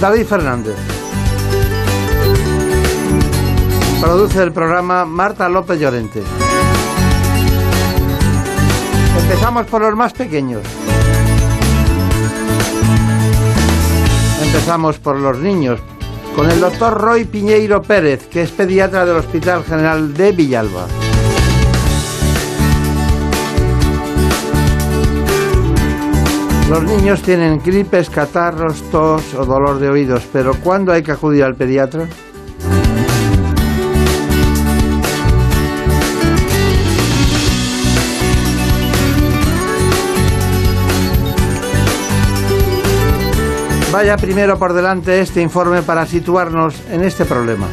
David Fernández. Produce el programa Marta López Llorente. Empezamos por los más pequeños. Empezamos por los niños, con el doctor Roy Piñeiro Pérez, que es pediatra del Hospital General de Villalba. Los niños tienen gripes, catarros, tos o dolor de oídos, pero ¿cuándo hay que acudir al pediatra? Vaya primero por delante este informe para situarnos en este problema.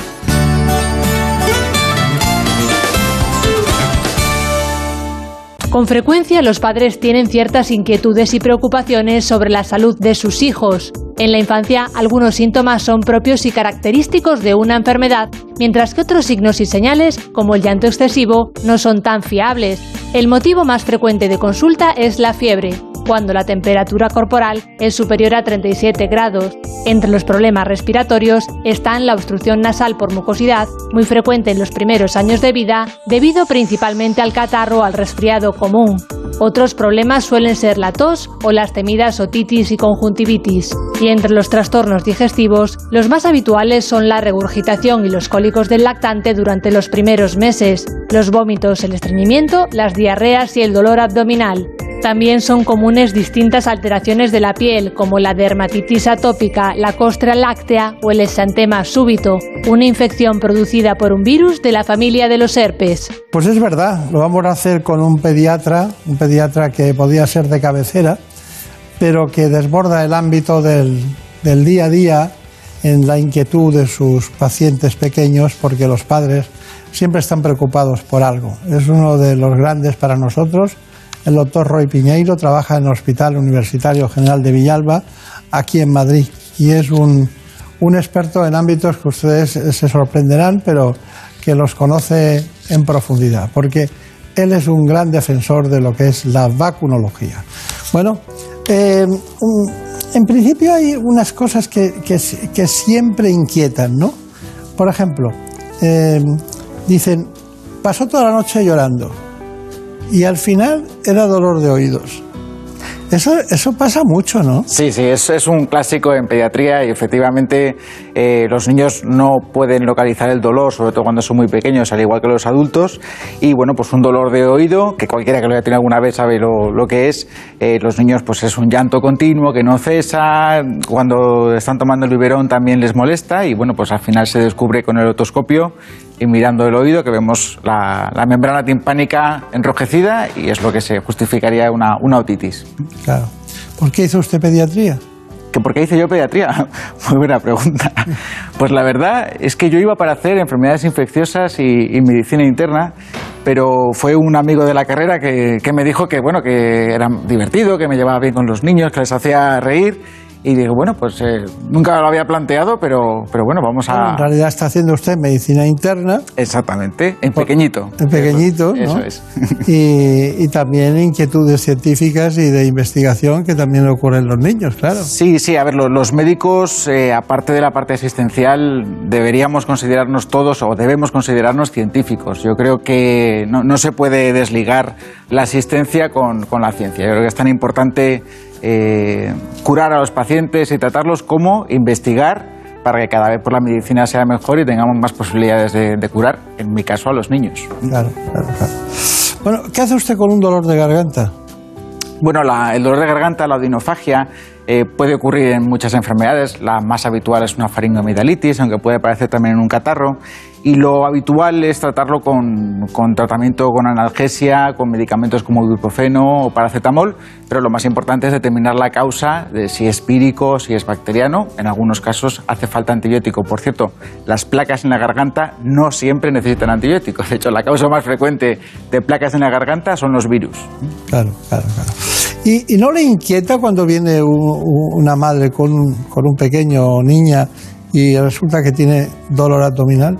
Con frecuencia los padres tienen ciertas inquietudes y preocupaciones sobre la salud de sus hijos. En la infancia algunos síntomas son propios y característicos de una enfermedad, mientras que otros signos y señales, como el llanto excesivo, no son tan fiables. El motivo más frecuente de consulta es la fiebre, cuando la temperatura corporal es superior a 37 grados. Entre los problemas respiratorios están la obstrucción nasal por mucosidad, muy frecuente en los primeros años de vida, debido principalmente al catarro o al resfriado común. Otros problemas suelen ser la tos o las temidas otitis y conjuntivitis. Y entre los trastornos digestivos, los más habituales son la regurgitación y los cólicos del lactante durante los primeros meses, los vómitos, el estreñimiento, las diarreas y el dolor abdominal. También son comunes distintas alteraciones de la piel, como la dermatitis atópica, la costra láctea o el exantema súbito, una infección producida por un virus de la familia de los herpes. Pues es verdad, lo vamos a hacer con un pediatra, un pediatra que podía ser de cabecera, pero que desborda el ámbito del, del día a día en la inquietud de sus pacientes pequeños, porque los padres siempre están preocupados por algo. Es uno de los grandes para nosotros el doctor Roy Piñeiro trabaja en el Hospital Universitario General de Villalba, aquí en Madrid, y es un, experto en ámbitos que ustedes se sorprenderán, pero que los conoce en profundidad, porque él es un gran defensor de lo que es la vacunología. Bueno, eh, en principio hay unas cosas que, siempre inquietan, ¿no? Por ejemplo, eh, dicen, pasó toda la noche llorando y al final era dolor de oídos. Eso, eso pasa mucho, ¿no? Sí, sí, es, es un clásico en pediatría y efectivamente eh, los niños no pueden localizar el dolor, sobre todo cuando son muy pequeños, al igual que los adultos. Y bueno, pues un dolor de oído, que cualquiera que lo haya tenido alguna vez sabe lo, lo que es. Eh, los niños, pues es un llanto continuo que no cesa. Cuando están tomando el biberón también les molesta y bueno, pues al final se descubre con el otoscopio y mirando el oído que vemos la, la, membrana timpánica enrojecida y es lo que se justificaría una, una otitis. Claro. ¿Por qué hizo usted pediatría? ¿Que ¿Por qué hice yo pediatría? Muy buena pregunta. Pues la verdad es que yo iba para hacer enfermedades infecciosas y, medicina interna, pero fue un amigo de la carrera que, que me dijo que, bueno, que era divertido, que me llevaba bien con los niños, que les hacía reír y digo, bueno, pues eh, nunca lo había planteado, pero, pero bueno, vamos a... en realidad está haciendo usted medicina interna. Exactamente, en pequeñito. En pequeñito, Eso, es. y, también inquietudes científicas y de investigación que también le ocurren en los niños, claro. Sí, sí, a ver, los, médicos, eh, aparte de la parte asistencial, deberíamos considerarnos todos o debemos considerarnos científicos. Yo creo que no, no se puede desligar la asistencia con, con la ciencia. Yo creo que es tan importante eh, curar a los pacientes y tratarlos como investigar para que cada vez por la medicina sea mejor y tengamos más posibilidades de, curar, en mi caso, a los niños. Claro, claro, claro. Bueno, ¿qué hace usted con un dolor de garganta? Bueno, el dolor de garganta, la odinofagia, eh, puede ocurrir en muchas enfermedades. La más habitual es una faringoamidalitis, aunque puede aparecer también en un catarro. Y lo habitual es tratarlo con, con, tratamiento con analgesia, con medicamentos como ibuprofeno o paracetamol, pero lo más importante es determinar la causa de si es pírico, si es bacteriano. En algunos casos hace falta antibiótico. Por cierto, las placas en la garganta no siempre necesitan antibiótico. De hecho, la causa más frecuente de placas en la garganta son los virus. Claro, claro, claro. ¿Y, y no le inquieta cuando viene un, una madre con, con un pequeño niña y resulta que tiene dolor abdominal?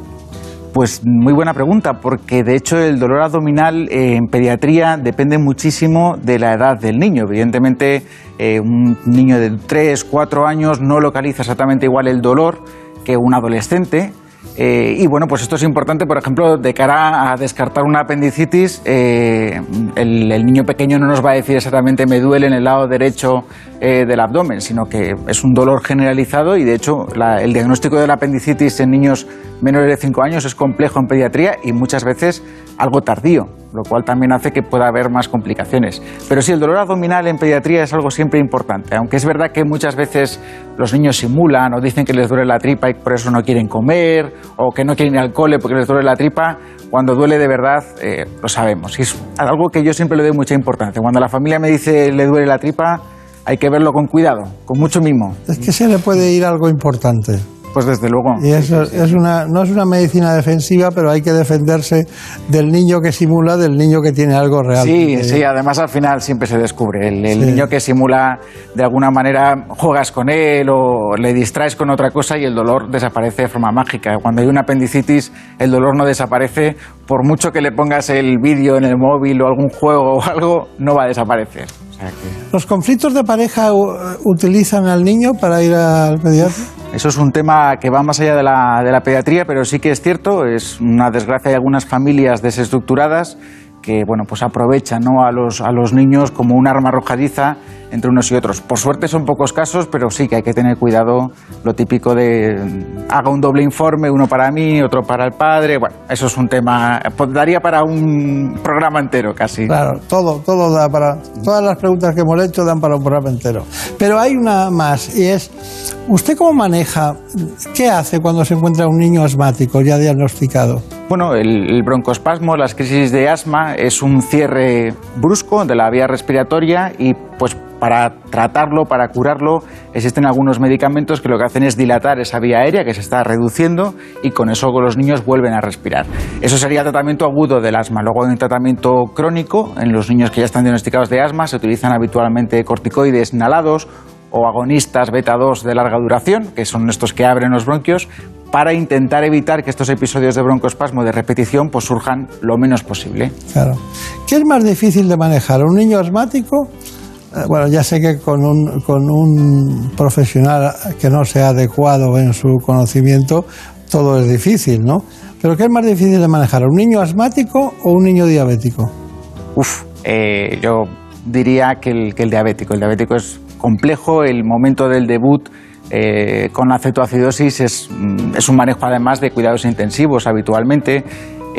Pues muy buena pregunta, porque de hecho el dolor abdominal eh, en pediatría depende muchísimo de la edad del niño. Evidentemente, eh, un niño de 3, 4 años no localiza exactamente igual el dolor que un adolescente. Eh, y bueno, pues esto es importante, por ejemplo, de cara a descartar una apendicitis, eh, el, niño pequeño no nos va a decir exactamente me duele en el lado derecho eh, del abdomen, sino que es un dolor generalizado y de hecho la, el diagnóstico de la apendicitis en niños menores de 5 años es complejo en pediatría y muchas veces algo tardío, lo cual también hace que pueda haber más complicaciones. Pero sí, el dolor abdominal en pediatría es algo siempre importante, aunque es verdad que muchas veces los niños simulan o dicen que les duele la tripa y por eso no quieren comer, o que no quieren ir al cole porque les duele la tripa, cuando duele de verdad eh, lo sabemos. Y es algo que yo siempre le doy mucha importancia. Cuando la familia me dice le duele la tripa, hay que verlo con cuidado, con mucho mimo. Es que se le puede ir algo importante. Pues desde luego. Y eso es una, no es una medicina defensiva, pero hay que defenderse del niño que simula, del niño que tiene algo real. Sí, sí, además al final siempre se descubre. El, niño que simula, de alguna manera, juegas con él o le distraes con otra cosa y el dolor desaparece de forma mágica. Cuando hay una apendicitis, el dolor no desaparece. Por mucho que le pongas el vídeo en el móvil o algún juego o algo, no va a desaparecer. O sea que... ¿Los conflictos de pareja utilizan al niño para ir al pediatra? Eso es un tema que va más allá de la, de la, pediatría, pero sí que es cierto, es una desgracia de algunas familias desestructuradas que bueno, pues aprovechan ¿no? a, los, a los niños como un arma arrojadiza entre unos y otros. Por suerte son pocos casos, pero sí que hay que tener cuidado, lo típico de haga un doble informe, uno para mí, otro para el padre. Bueno, eso es un tema, pues daría para un programa entero casi. Claro, todo, todo da para, todas las preguntas que hemos hecho dan para un programa entero. Pero hay una más y es, ¿usted cómo maneja, qué hace cuando se encuentra un niño asmático ya diagnosticado? Bueno, el, el broncoespasmo, las crisis de asma, es un cierre brusco de la vía respiratoria y pues para tratarlo, para curarlo, existen algunos medicamentos que lo que hacen es dilatar esa vía aérea que se está reduciendo y con eso los niños vuelven a respirar. Eso sería el tratamiento agudo del asma. Luego hay un tratamiento crónico en los niños que ya están diagnosticados de asma, se utilizan habitualmente corticoides inhalados o agonistas beta 2 de larga duración, que son estos que abren los bronquios, para intentar evitar que estos episodios de broncoespasmo de repetición pues, surjan lo menos posible. Claro. ¿Qué es más difícil de manejar? ¿Un niño asmático? Bueno, ya sé que con un, con un profesional que no sea adecuado en su conocimiento, todo es difícil, ¿no? Pero ¿qué es más difícil de manejar? ¿Un niño asmático o un niño diabético? Uf, eh, yo diría que el, que el diabético. El diabético es complejo, el momento del debut eh, con la es, es, un manejo además de cuidados intensivos habitualmente.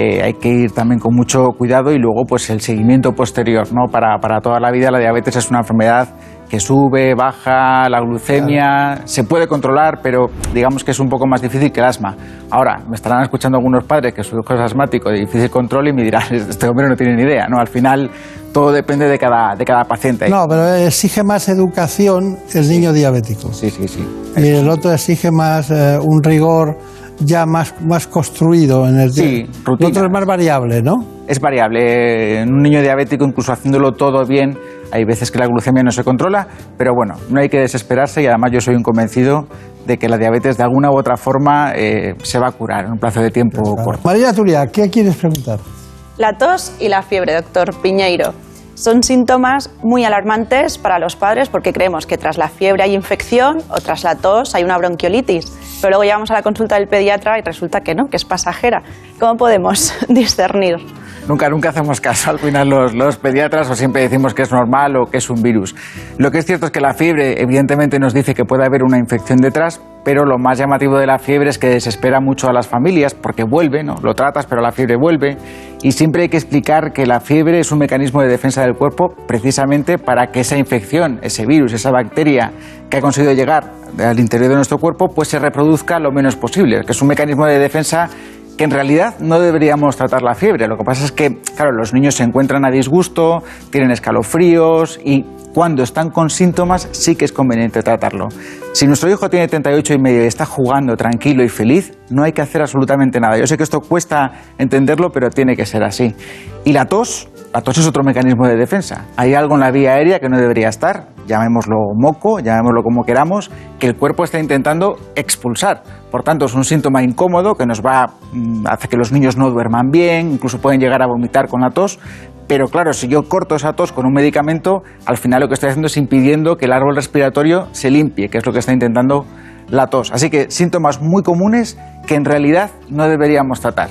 Eh, hay que ir también con mucho cuidado y luego pues el seguimiento posterior. ¿no? Para, para toda la vida la diabetes es una enfermedad que sube, baja, la glucemia, claro. se puede controlar, pero digamos que es un poco más difícil que el asma. Ahora, me estarán escuchando algunos padres que su hijo es asmático de difícil control y me dirán, este hombre no tiene ni idea, ¿no? Al final todo depende de cada, de cada paciente. No, pero exige más educación el niño diabético. Sí, sí, sí. Y el otro exige más eh, un rigor ya más, más construido en el sí, rutina. Otro es más variable, ¿no? Es variable. En un niño diabético, incluso haciéndolo todo bien, hay veces que la glucemia no se controla, pero bueno, no hay que desesperarse y además yo soy un convencido de que la diabetes de alguna u otra forma eh, se va a curar en un plazo de tiempo claro. corto. María Turia, ¿qué quieres preguntar? La tos y la fiebre, doctor Piñeiro. Son síntomas muy alarmantes para los padres porque creemos que tras la fiebre hay infección o tras la tos hay una bronquiolitis. Pero luego llegamos a la consulta del pediatra y resulta que no, que es pasajera. ¿Cómo podemos discernir? Nunca, nunca hacemos caso al final los, los, pediatras o siempre decimos que es normal o que es un virus. Lo que es cierto es que la fiebre evidentemente nos dice que puede haber una infección detrás, pero lo más llamativo de la fiebre es que desespera mucho a las familias porque vuelve, ¿no? Lo tratas, pero la fiebre vuelve. Y siempre hay que explicar que la fiebre es un mecanismo de defensa del cuerpo precisamente para que esa infección, ese virus, esa bacteria que ha conseguido llegar al interior de nuestro cuerpo, pues se reproduzca lo menos posible, que es un mecanismo de defensa que en realidad no deberíamos tratar la fiebre. Lo que pasa es que, claro, los niños se encuentran a disgusto, tienen escalofríos y cuando están con síntomas sí que es conveniente tratarlo. Si nuestro hijo tiene 38 y medio y está jugando tranquilo y feliz, no hay que hacer absolutamente nada. Yo sé que esto cuesta entenderlo, pero tiene que ser así. Y la tos, la tos es otro mecanismo de defensa. Hay algo en la vía aérea que no debería estar, llamémoslo moco, llamémoslo como queramos, que el cuerpo está intentando expulsar. Por tanto, es un síntoma incómodo que nos va mm, hace que los niños no duerman bien, incluso pueden llegar a vomitar con la tos. Pero claro, si yo corto esa tos con un medicamento, al final lo que estoy haciendo es impidiendo que el árbol respiratorio se limpie, que es lo que está intentando la tos. Así que síntomas muy comunes que en realidad no deberíamos tratar.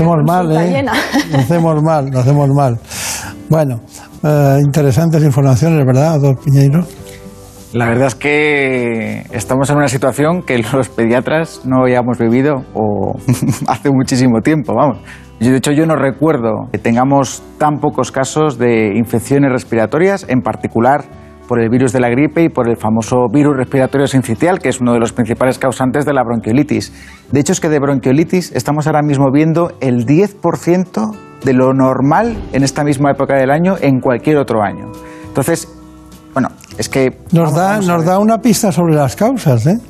Hacemos mal, ¿eh? Lo hacemos mal, lo hacemos mal. Bueno, eh, interesantes informaciones, ¿verdad, doctor Piñeiro? La verdad es que estamos en una situación que los pediatras no habíamos vivido o hace muchísimo tiempo, vamos. de hecho, yo no recuerdo que tengamos tan pocos casos de infecciones respiratorias, en particular por el virus de la gripe y por el famoso virus respiratorio sincitial, que es uno de los principales causantes de la bronquiolitis. De hecho, es que de bronquiolitis estamos ahora mismo viendo el 10% de lo normal en esta misma época del año en cualquier otro año. Entonces, bueno, es que... Nos, da, nos da una pista sobre las causas, ¿eh?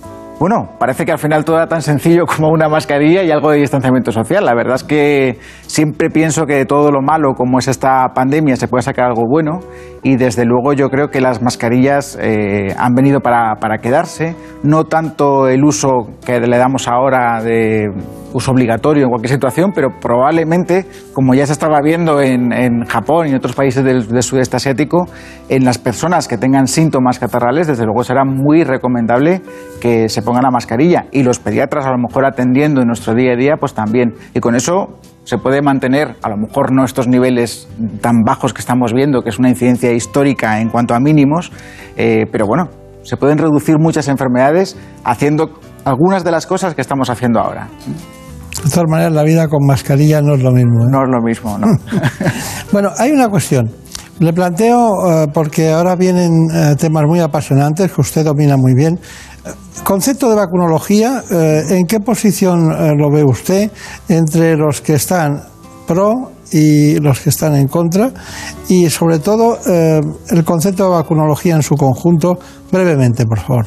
Bueno, parece que al final todo era tan sencillo como una mascarilla y algo de distanciamiento social. La verdad es que siempre pienso que de todo lo malo, como es esta pandemia, se puede sacar algo bueno y desde luego yo creo que las mascarillas eh, han venido para, para, quedarse. No tanto el uso que le damos ahora de uso obligatorio en cualquier situación, pero probablemente, como ya se estaba viendo en, en Japón y en otros países del, del, sudeste asiático, en las personas que tengan síntomas catarrales, desde luego será muy recomendable que se pongan la mascarilla. Y los pediatras, a lo mejor atendiendo en nuestro día a día, pues también. Y con eso se puede mantener, a lo mejor no estos niveles tan bajos que estamos viendo, que es una incidencia histórica en cuanto a mínimos, eh, pero bueno, se pueden reducir muchas enfermedades haciendo algunas de las cosas que estamos haciendo ahora. De todas maneras, la vida con mascarilla no es lo mismo. ¿eh? No es lo mismo, ¿no? bueno, hay una cuestión. Le planteo, uh, porque ahora vienen temas muy apasionantes que usted domina muy bien. Concepto de vacunología, uh, ¿en qué posición lo ve usted entre los que están pro y los que están en contra? Y sobre todo, el concepto de vacunología en su conjunto, brevemente, por favor.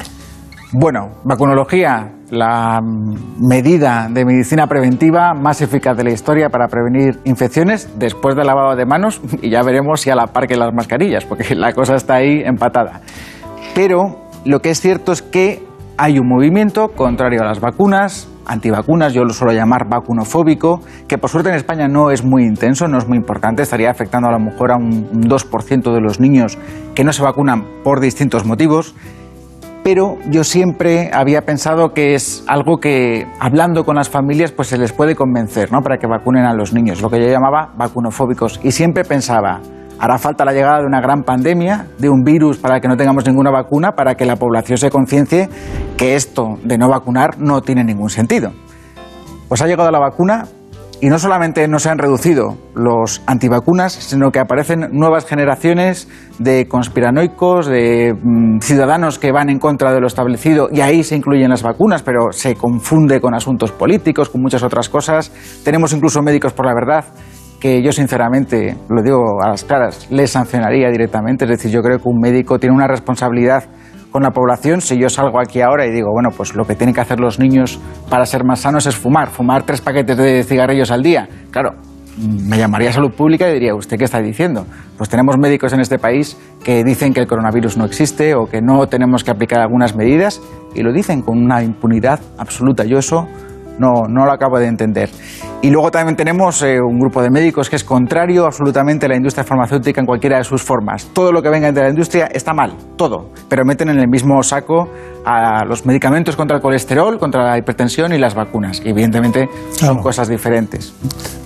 Bueno, vacunología, la medida de medicina preventiva más eficaz de la historia para prevenir infecciones después del lavado de manos y ya veremos si a la par que las mascarillas, porque la cosa está ahí empatada. Pero lo que es cierto es que hay un movimiento contrario a las vacunas, antivacunas, yo lo suelo llamar vacunofóbico, que por suerte en España no es muy intenso, no es muy importante, estaría afectando a lo mejor a un 2% de los niños que no se vacunan por distintos motivos pero yo siempre había pensado que es algo que hablando con las familias pues se les puede convencer, ¿no? Para que vacunen a los niños, lo que yo llamaba vacunofóbicos y siempre pensaba hará falta la llegada de una gran pandemia, de un virus para que no tengamos ninguna vacuna, para que la población se conciencie que esto de no vacunar no tiene ningún sentido. Pues ha llegado la vacuna y no solamente no se han reducido los antivacunas, sino que aparecen nuevas generaciones de conspiranoicos, de mmm, ciudadanos que van en contra de lo establecido y ahí se incluyen las vacunas, pero se confunde con asuntos políticos, con muchas otras cosas. Tenemos incluso médicos por la verdad que yo sinceramente, lo digo a las caras, les sancionaría directamente. Es decir, yo creo que un médico tiene una responsabilidad con la población si yo salgo aquí ahora y digo, bueno, pues lo que tienen que hacer los niños para ser más sanos es fumar, fumar tres paquetes de cigarrillos al día. Claro, me llamaría a salud pública y diría, ¿usted qué está diciendo? Pues tenemos médicos en este país que dicen que el coronavirus no existe o que no tenemos que aplicar algunas medidas y lo dicen con una impunidad absoluta. Yo eso no, no lo acabo de entender. Y luego también tenemos eh, un grupo de médicos que es contrario absolutamente a la industria farmacéutica en cualquiera de sus formas. Todo lo que venga de la industria está mal, todo, pero meten en el mismo saco a los medicamentos contra el colesterol, contra la hipertensión y las vacunas. Y evidentemente son Claro. cosas diferentes.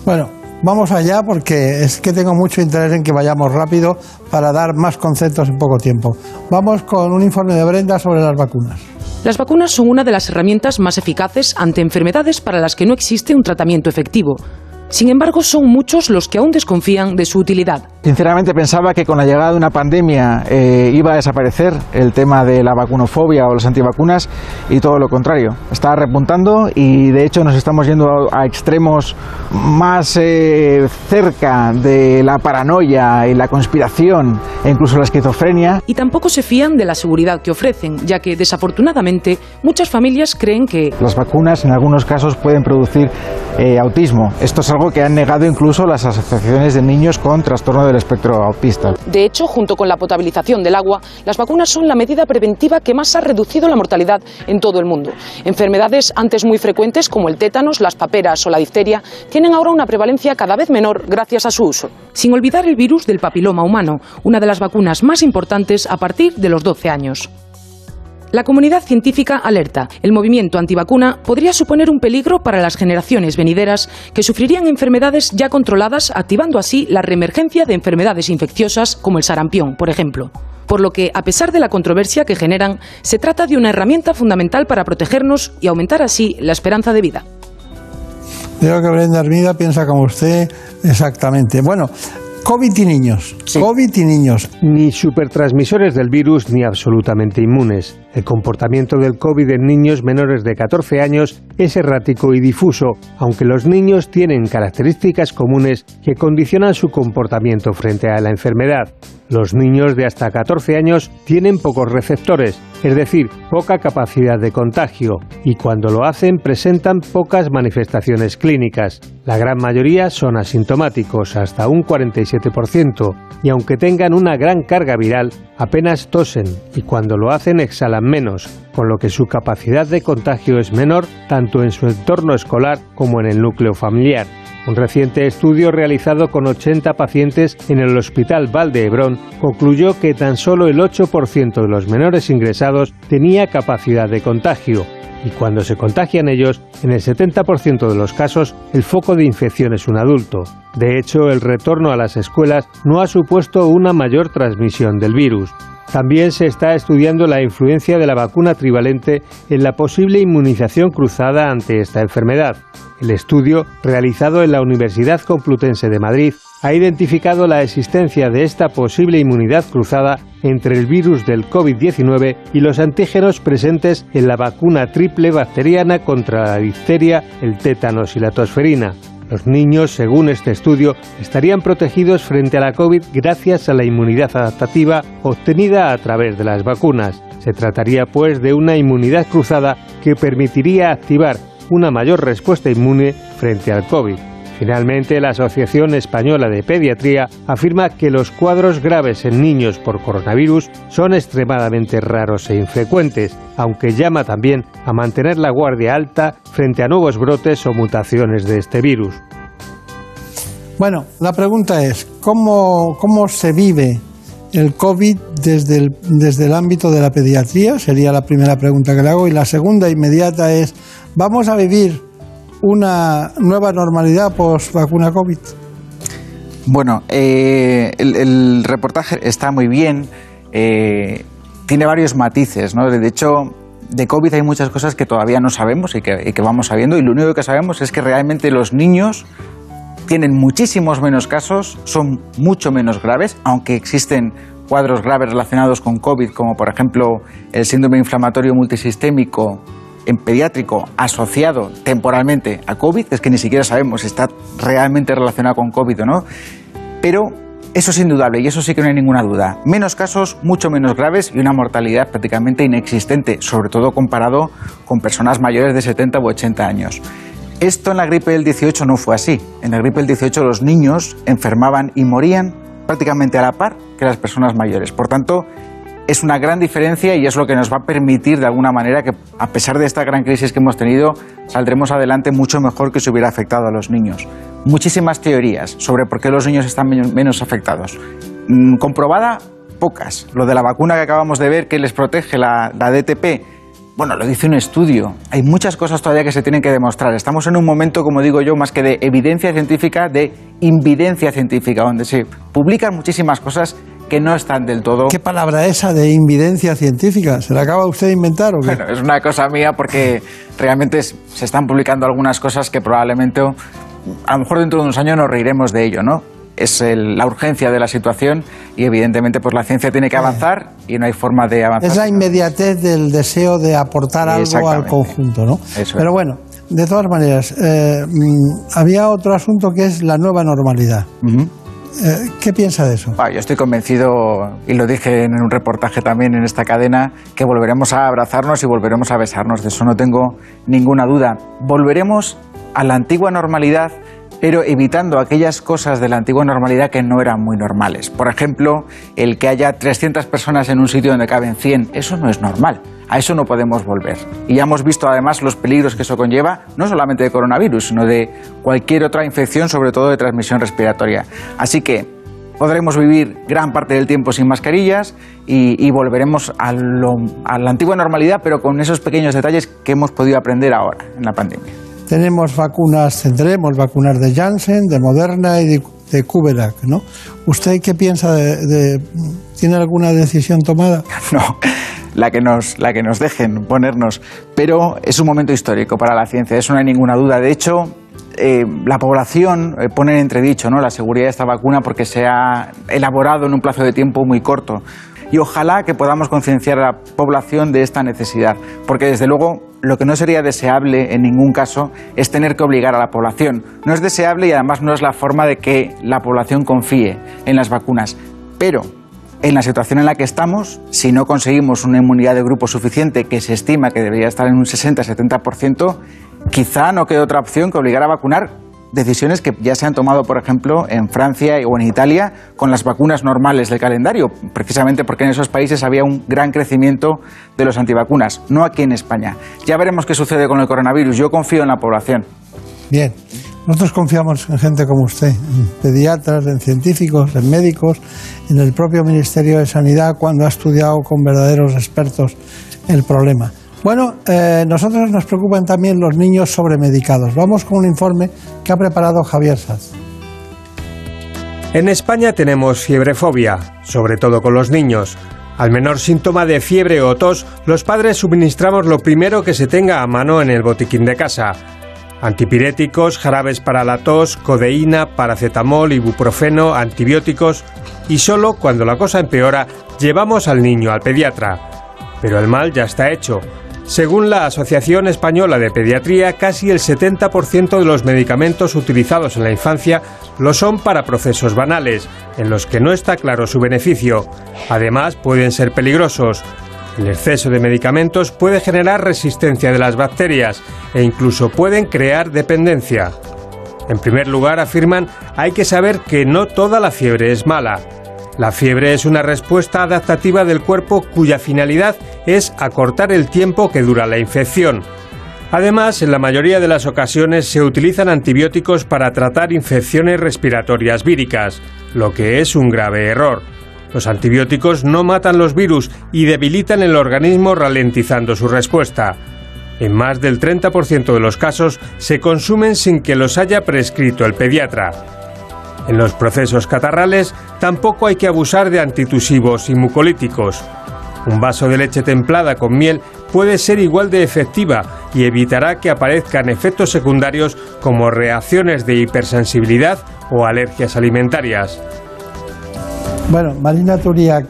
Bueno, vamos allá porque es que tengo mucho interés en que vayamos rápido para dar más conceptos en poco tiempo. Vamos con un informe de Brenda sobre las vacunas. Las vacunas son una de las herramientas más eficaces ante enfermedades para las que no existe un tratamiento efectivo. Sin embargo, son muchos los que aún desconfían de su utilidad. Sinceramente pensaba que con la llegada de una pandemia eh, iba a desaparecer el tema de la vacunofobia o las antivacunas y todo lo contrario. Está repuntando y de hecho nos estamos yendo a, extremos más eh, cerca de la paranoia y la conspiración e incluso la esquizofrenia. Y tampoco se fían de la seguridad que ofrecen, ya que desafortunadamente muchas familias creen que las vacunas en algunos casos pueden producir eh, autismo. Esto es algo que han negado incluso las asociaciones de niños con trastorno del espectro autista. De hecho, junto con la potabilización del agua, las vacunas son la medida preventiva que más ha reducido la mortalidad en todo el mundo. Enfermedades antes muy frecuentes como el tétanos, las paperas o la difteria tienen ahora una prevalencia cada vez menor gracias a su uso. Sin olvidar el virus del papiloma humano, una de las vacunas más importantes a partir de los 12 años. La comunidad científica alerta. El movimiento antivacuna podría suponer un peligro para las generaciones venideras que sufrirían enfermedades ya controladas, activando así la reemergencia de enfermedades infecciosas como el sarampión, por ejemplo. Por lo que, a pesar de la controversia que generan, se trata de una herramienta fundamental para protegernos y aumentar así la esperanza de vida. Creo que Brenda Armida piensa como usted exactamente. Bueno, COVID y niños. COVID y niños. Ni supertransmisores del virus ni absolutamente inmunes. El comportamiento del COVID en niños menores de 14 años es errático y difuso, aunque los niños tienen características comunes que condicionan su comportamiento frente a la enfermedad. Los niños de hasta 14 años tienen pocos receptores, es decir, poca capacidad de contagio, y cuando lo hacen presentan pocas manifestaciones clínicas. La gran mayoría son asintomáticos, hasta un 47%, y aunque tengan una gran carga viral, apenas tosen y cuando lo hacen exhalan menos, con lo que su capacidad de contagio es menor tanto en su entorno escolar como en el núcleo familiar. Un reciente estudio realizado con 80 pacientes en el Hospital Val Hebrón concluyó que tan solo el 8% de los menores ingresados tenía capacidad de contagio, y cuando se contagian ellos, en el 70% de los casos el foco de infección es un adulto. De hecho, el retorno a las escuelas no ha supuesto una mayor transmisión del virus. También se está estudiando la influencia de la vacuna trivalente en la posible inmunización cruzada ante esta enfermedad. El estudio, realizado en la Universidad Complutense de Madrid, ha identificado la existencia de esta posible inmunidad cruzada entre el virus del COVID-19 y los antígenos presentes en la vacuna triple bacteriana contra la difteria, el tétanos y la tosferina. Los niños, según este estudio, estarían protegidos frente a la COVID gracias a la inmunidad adaptativa obtenida a través de las vacunas. Se trataría, pues, de una inmunidad cruzada que permitiría activar una mayor respuesta inmune frente al COVID. Finalmente, la Asociación Española de Pediatría afirma que los cuadros graves en niños por coronavirus son extremadamente raros e infrecuentes, aunque llama también a mantener la guardia alta frente a nuevos brotes o mutaciones de este virus. Bueno, la pregunta es, ¿cómo, cómo se vive el COVID desde desde el ámbito de la pediatría? Sería la primera pregunta que le hago. Y la segunda inmediata es, ¿vamos a vivir una nueva normalidad post vacuna COVID? Bueno, eh, el, reportaje está muy bien, eh, tiene varios matices, ¿no? De hecho, de COVID hay muchas cosas que todavía no sabemos y que, y que vamos sabiendo, y lo único que sabemos es que realmente los niños tienen muchísimos menos casos, son mucho menos graves, aunque existen cuadros graves relacionados con COVID, como por ejemplo el síndrome inflamatorio multisistémico en pediátrico asociado temporalmente a COVID, es que ni siquiera sabemos si está realmente relacionado con COVID o no, pero eso es indudable y eso sí que no hay ninguna duda. Menos casos, mucho menos graves y una mortalidad prácticamente inexistente, sobre todo comparado con personas mayores de 70 u 80 años. Esto en la gripe del 18 no fue así. En la gripe del 18 los niños enfermaban y morían prácticamente a la par que las personas mayores. Por tanto, es una gran diferencia y es lo que nos va a permitir de alguna manera que a pesar de esta gran crisis que hemos tenido, saldremos adelante mucho mejor que si hubiera afectado a los niños. Muchísimas teorías sobre por qué los niños están menos afectados. Mm, comprobada, pocas. Lo de la vacuna que acabamos de ver que les protege la, la DTP, bueno, lo dice un estudio. Hay muchas cosas todavía que se tienen que demostrar. Estamos en un momento, como digo yo, más que de evidencia científica, de invidencia científica, donde se publican muchísimas cosas que no están del todo. ¿Qué palabra esa de invidencia científica? ¿Se la acaba usted de inventar o qué? Bueno, es una cosa mía porque realmente se están publicando algunas cosas que probablemente, a lo mejor dentro de unos años nos reiremos de ello, ¿no? es la urgencia de la situación y evidentemente pues la ciencia tiene que avanzar y no hay forma de avanzar. Es la inmediatez del deseo de aportar algo al conjunto, ¿no? Pero bueno, de todas maneras, eh, mm, había otro asunto que es la nueva normalidad. Eh, ¿Qué piensa de eso? yo estoy convencido, y lo dije en un reportaje también en esta cadena, que volveremos a abrazarnos y volveremos a besarnos. De eso no tengo ninguna duda. Volveremos a la antigua normalidad pero evitando aquellas cosas de la antigua normalidad que no eran muy normales. Por ejemplo, el que haya 300 personas en un sitio donde caben 100, eso no es normal. A eso no podemos volver. Y ya hemos visto además los peligros que eso conlleva, no solamente de coronavirus, sino de cualquier otra infección, sobre todo de transmisión respiratoria. Así que podremos vivir gran parte del tiempo sin mascarillas y, volveremos a, a la antigua normalidad, pero con esos pequeños detalles que hemos podido aprender ahora en la pandemia. Tenemos vacunas, tendremos vacunas de Janssen, de Moderna y de, de ¿no? ¿Usted qué piensa de, ¿Tiene alguna decisión tomada? No, la que nos, la que nos dejen ponernos. Pero es un momento histórico para la ciencia, eso no hay ninguna duda. De hecho, eh, la población eh, pone en entredicho ¿no? la seguridad de esta vacuna porque se ha elaborado en un plazo de tiempo muy corto y ojalá que podamos concienciar a la población de esta necesidad, porque desde luego lo que no sería deseable en ningún caso es tener que obligar a la población. No es deseable y además no es la forma de que la población confíe en las vacunas. Pero en la situación en la que estamos, si no conseguimos una inmunidad de grupo suficiente, que se estima que debería estar en un 60-70%, quizá no quede otra opción que obligar a vacunar decisiones que ya se han tomado, por ejemplo, en Francia o en Italia con las vacunas normales del calendario, precisamente porque en esos países había un gran crecimiento de los antivacunas, no aquí en España. Ya veremos qué sucede con el coronavirus. Yo confío en la población. Bien, nosotros confiamos en gente como usted, en pediatras, en científicos, en médicos, en el propio Ministerio de Sanidad cuando ha estudiado con verdaderos expertos el problema. Bueno, eh, nosotros nos preocupan también los niños sobremedicados. Vamos con un informe que ha preparado Javier Saz. En España tenemos fiebrefobia, sobre todo con los niños. Al menor síntoma de fiebre o tos, los padres suministramos lo primero que se tenga a mano en el botiquín de casa. Antipiréticos, jarabes para la tos, codeína, paracetamol, ibuprofeno, antibióticos y solo cuando la cosa empeora llevamos al niño al pediatra. Pero el mal ya está hecho. Según la Asociación Española de Pediatría, casi el 70% de los medicamentos utilizados en la infancia lo son para procesos banales, en los que no está claro su beneficio. Además, pueden ser peligrosos. El exceso de medicamentos puede generar resistencia de las bacterias e incluso pueden crear dependencia. En primer lugar, afirman, hay que saber que no toda la fiebre es mala. La fiebre es una respuesta adaptativa del cuerpo cuya finalidad es acortar el tiempo que dura la infección. Además, en la mayoría de las ocasiones se utilizan antibióticos para tratar infecciones respiratorias víricas, lo que es un grave error. Los antibióticos no matan los virus y debilitan el organismo ralentizando su respuesta. En más del 30% de los casos se consumen sin que los haya prescrito el pediatra. En los procesos catarrales tampoco hay que abusar de antitusivos y mucolíticos. Un vaso de leche templada con miel puede ser igual de efectiva y evitará que aparezcan efectos secundarios como reacciones de hipersensibilidad o alergias alimentarias. Bueno, Marina Turía,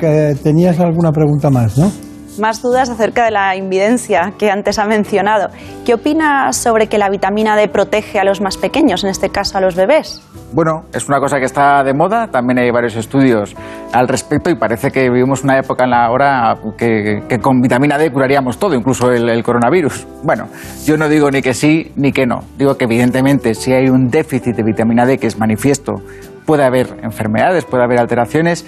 tenías alguna pregunta más, ¿no? Más dudas acerca de la invidencia que antes ha mencionado. ¿Qué opina sobre que la vitamina D protege a los más pequeños, en este caso a los bebés? Bueno, es una cosa que está de moda, también hay varios estudios al respecto y parece que vivimos una época en la hora que, con vitamina D curaríamos todo, incluso el, el, coronavirus. Bueno, yo no digo ni que sí ni que no, digo que evidentemente si hay un déficit de vitamina D que es manifiesto, puede haber enfermedades, puede haber alteraciones,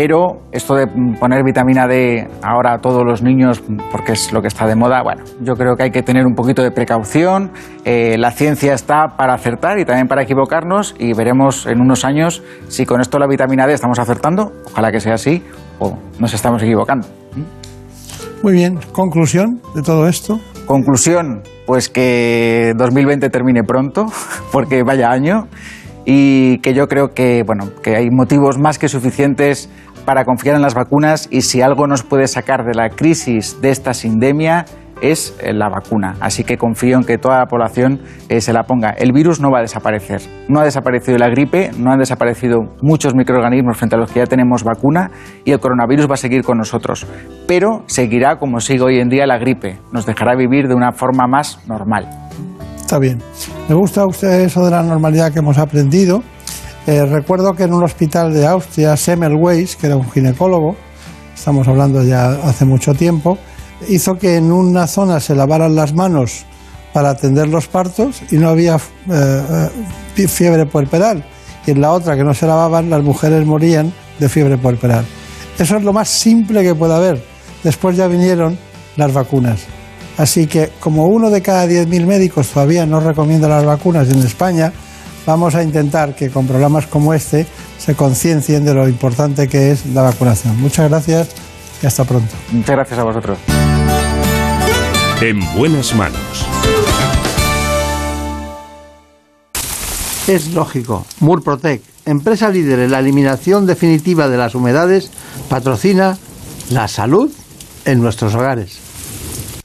pero esto de poner vitamina D ahora a todos los niños, porque es lo que está de moda, bueno, yo creo que hay que tener un poquito de precaución. Eh, la ciencia está para acertar y también para equivocarnos y veremos en unos años si con esto la vitamina D estamos acertando, ojalá que sea así, o nos estamos equivocando. Muy bien, conclusión de todo esto. Conclusión, pues que 2020 termine pronto, porque vaya año y que yo creo que, bueno, que hay motivos más que suficientes para confiar en las vacunas y si algo nos puede sacar de la crisis de esta sindemia es eh, la vacuna. Así que confío en que toda la población eh, se la ponga. El virus no va a desaparecer. No ha desaparecido la gripe, no han desaparecido muchos microorganismos frente a los que ya tenemos vacuna y el coronavirus va a seguir con nosotros. Pero seguirá como sigue hoy en día la gripe. Nos dejará vivir de una forma más normal. Está bien. Me gusta a usted eso de la normalidad que hemos aprendido. Eh, recuerdo que en un hospital de Austria, Semmelweis, que era un ginecólogo, estamos hablando ya hace mucho tiempo, hizo que en una zona se lavaran las manos para atender los partos y no había eh, eh, fiebre puerperal. Y en la otra, que no se lavaban, las mujeres morían de fiebre puerperal. Eso es lo más simple que puede haber. Después ya vinieron las vacunas. Así que como uno de cada 10.000 médicos todavía no recomienda las vacunas en España, vamos a intentar que con programas como este se conciencien de lo importante que es la vacunación. Muchas gracias y hasta pronto. Muchas gracias a vosotros. En buenas manos. Es lógico. Murprotec, empresa líder en la eliminación definitiva de las humedades, patrocina la salud en nuestros hogares.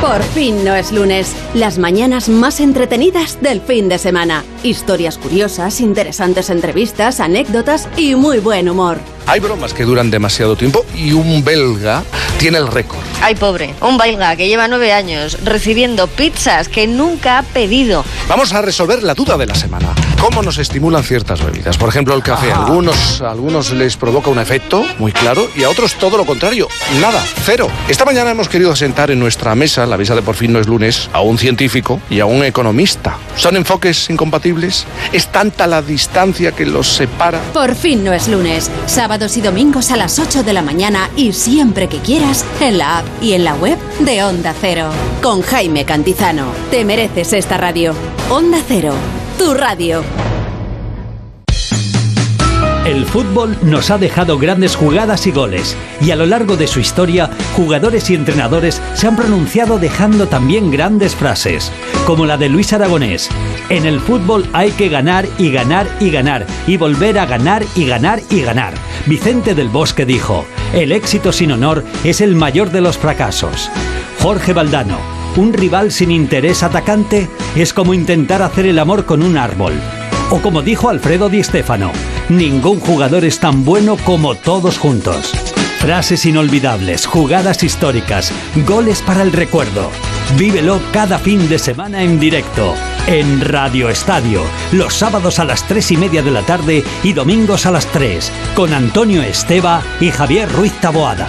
Por fin no es lunes. Las mañanas más entretenidas del fin de semana. Historias curiosas, interesantes entrevistas, anécdotas y muy buen humor. Hay bromas que duran demasiado tiempo y un belga tiene el récord. Ay, pobre, un belga que lleva nueve años recibiendo pizzas que nunca ha pedido. Vamos a resolver la duda de la semana. ¿Cómo nos estimulan ciertas bebidas? Por ejemplo, el café. A algunos, a algunos les provoca un efecto muy claro y a otros todo lo contrario. Nada, cero. Esta mañana hemos querido sentar en nuestra mesa, la mesa de por fin no es lunes, a un científico y a un economista. ¿Son enfoques incompatibles? ¿Es tanta la distancia que los separa? Por fin no es lunes. Sábados y domingos a las 8 de la mañana y siempre que quieras en la app y en la web de Onda Cero. Con Jaime Cantizano. Te mereces esta radio. Onda Cero. Tu radio. El fútbol nos ha dejado grandes jugadas y goles, y a lo largo de su historia, jugadores y entrenadores se han pronunciado dejando también grandes frases, como la de Luis Aragonés. En el fútbol hay que ganar y ganar y ganar, y volver a ganar y ganar y ganar. Vicente del Bosque dijo, el éxito sin honor es el mayor de los fracasos. Jorge Valdano, un rival sin interés atacante es como intentar hacer el amor con un árbol. O como dijo Alfredo Di Stéfano, ningún jugador es tan bueno como todos juntos. Frases inolvidables, jugadas históricas, goles para el recuerdo. Vívelo cada fin de semana en directo, en Radio Estadio, los sábados a las 3 y media de la tarde y domingos a las 3, con Antonio Esteba y Javier Ruiz Taboada.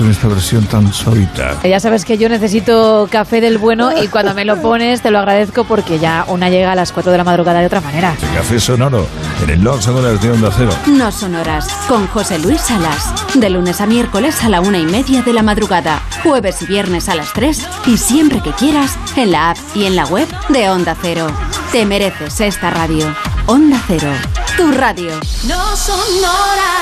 con esta versión tan suavita? Ya sabes que yo necesito café del bueno y cuando me lo pones te lo agradezco porque ya una llega a las 4 de la madrugada de otra manera. Café sonoro en el No Sonoras de Onda Cero. No Sonoras, con José Luis Salas. De lunes a miércoles a la una y media de la madrugada. Jueves y viernes a las 3 y siempre que quieras en la app y en la web de Onda Cero. Te mereces esta radio. Onda Cero, tu radio. No sonoras.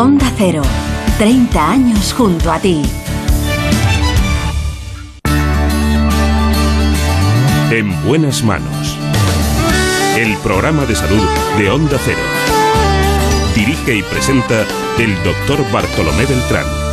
Onda Cero, 30 años junto a ti. En buenas manos. El programa de salud de Onda Cero. Dirige y presenta el doctor Bartolomé Beltrán.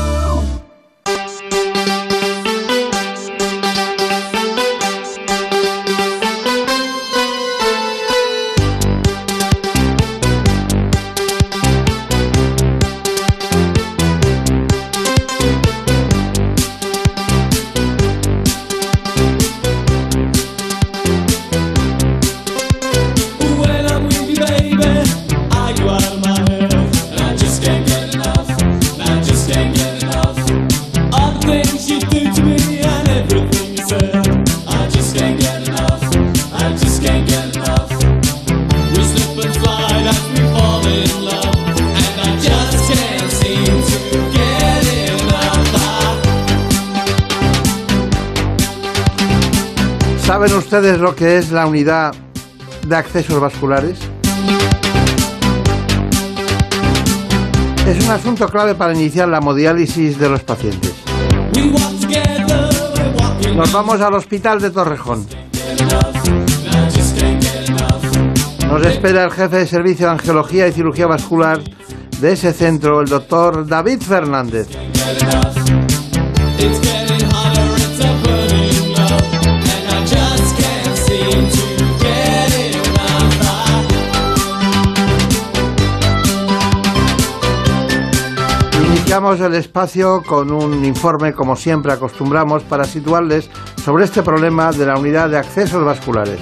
Ustedes lo que es la unidad de accesos vasculares? Es un asunto clave para iniciar la hemodiálisis de los pacientes. Nos vamos al hospital de Torrejón. Nos espera el jefe de servicio de angiología y cirugía vascular de ese centro, el doctor David Fernández. Iniciamos el espacio con un informe, como siempre acostumbramos, para situarles sobre este problema de la unidad de accesos vasculares.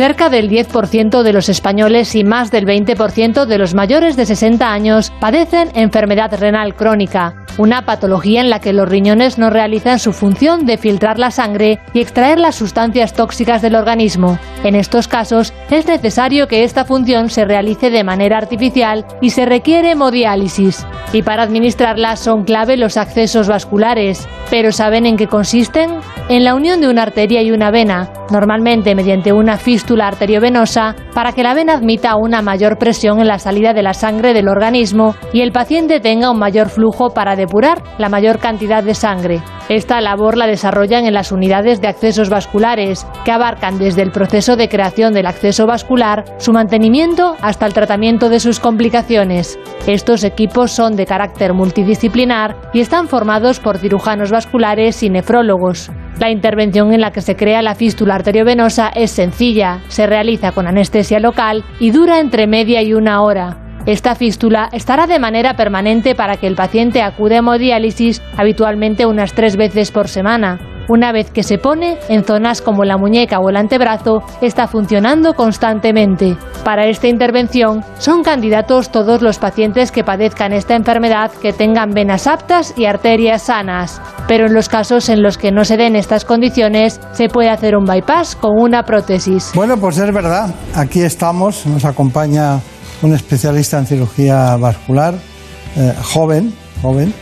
Cerca del 10% de los españoles y más del 20% de los mayores de 60 años padecen enfermedad renal crónica, una patología en la que los riñones no realizan su función de filtrar la sangre y extraer las sustancias tóxicas del organismo. En estos casos es necesario que esta función se realice de manera artificial y se requiere hemodiálisis. Y para administrarla son clave los accesos vasculares. ¿Pero saben en qué consisten? En la unión de una arteria y una vena, normalmente mediante una fístula arteriovenosa, para que la vena admita una mayor presión en la salida de la sangre del organismo y el paciente tenga un mayor flujo para depurar la mayor cantidad de sangre. Esta labor la desarrollan en las unidades de accesos vasculares, que abarcan desde el proceso de creación del acceso vascular, su mantenimiento hasta el tratamiento de sus complicaciones. Estos equipos son de carácter multidisciplinar y están formados por cirujanos vasculares y nefrólogos. La intervención en la que se crea la fístula arteriovenosa es sencilla, se realiza con anestesia local y dura entre media y una hora. Esta fístula estará de manera permanente para que el paciente acude a hemodiálisis habitualmente unas tres veces por semana. Una vez que se pone, en zonas como la muñeca o el antebrazo, está funcionando constantemente. Para esta intervención son candidatos todos los pacientes que padezcan esta enfermedad que tengan venas aptas y arterias sanas. Pero en los casos en los que no se den estas condiciones, se puede hacer un bypass con una prótesis. Bueno, pues es verdad. Aquí estamos, nos acompaña un especialista en cirugía vascular, eh, joven, joven,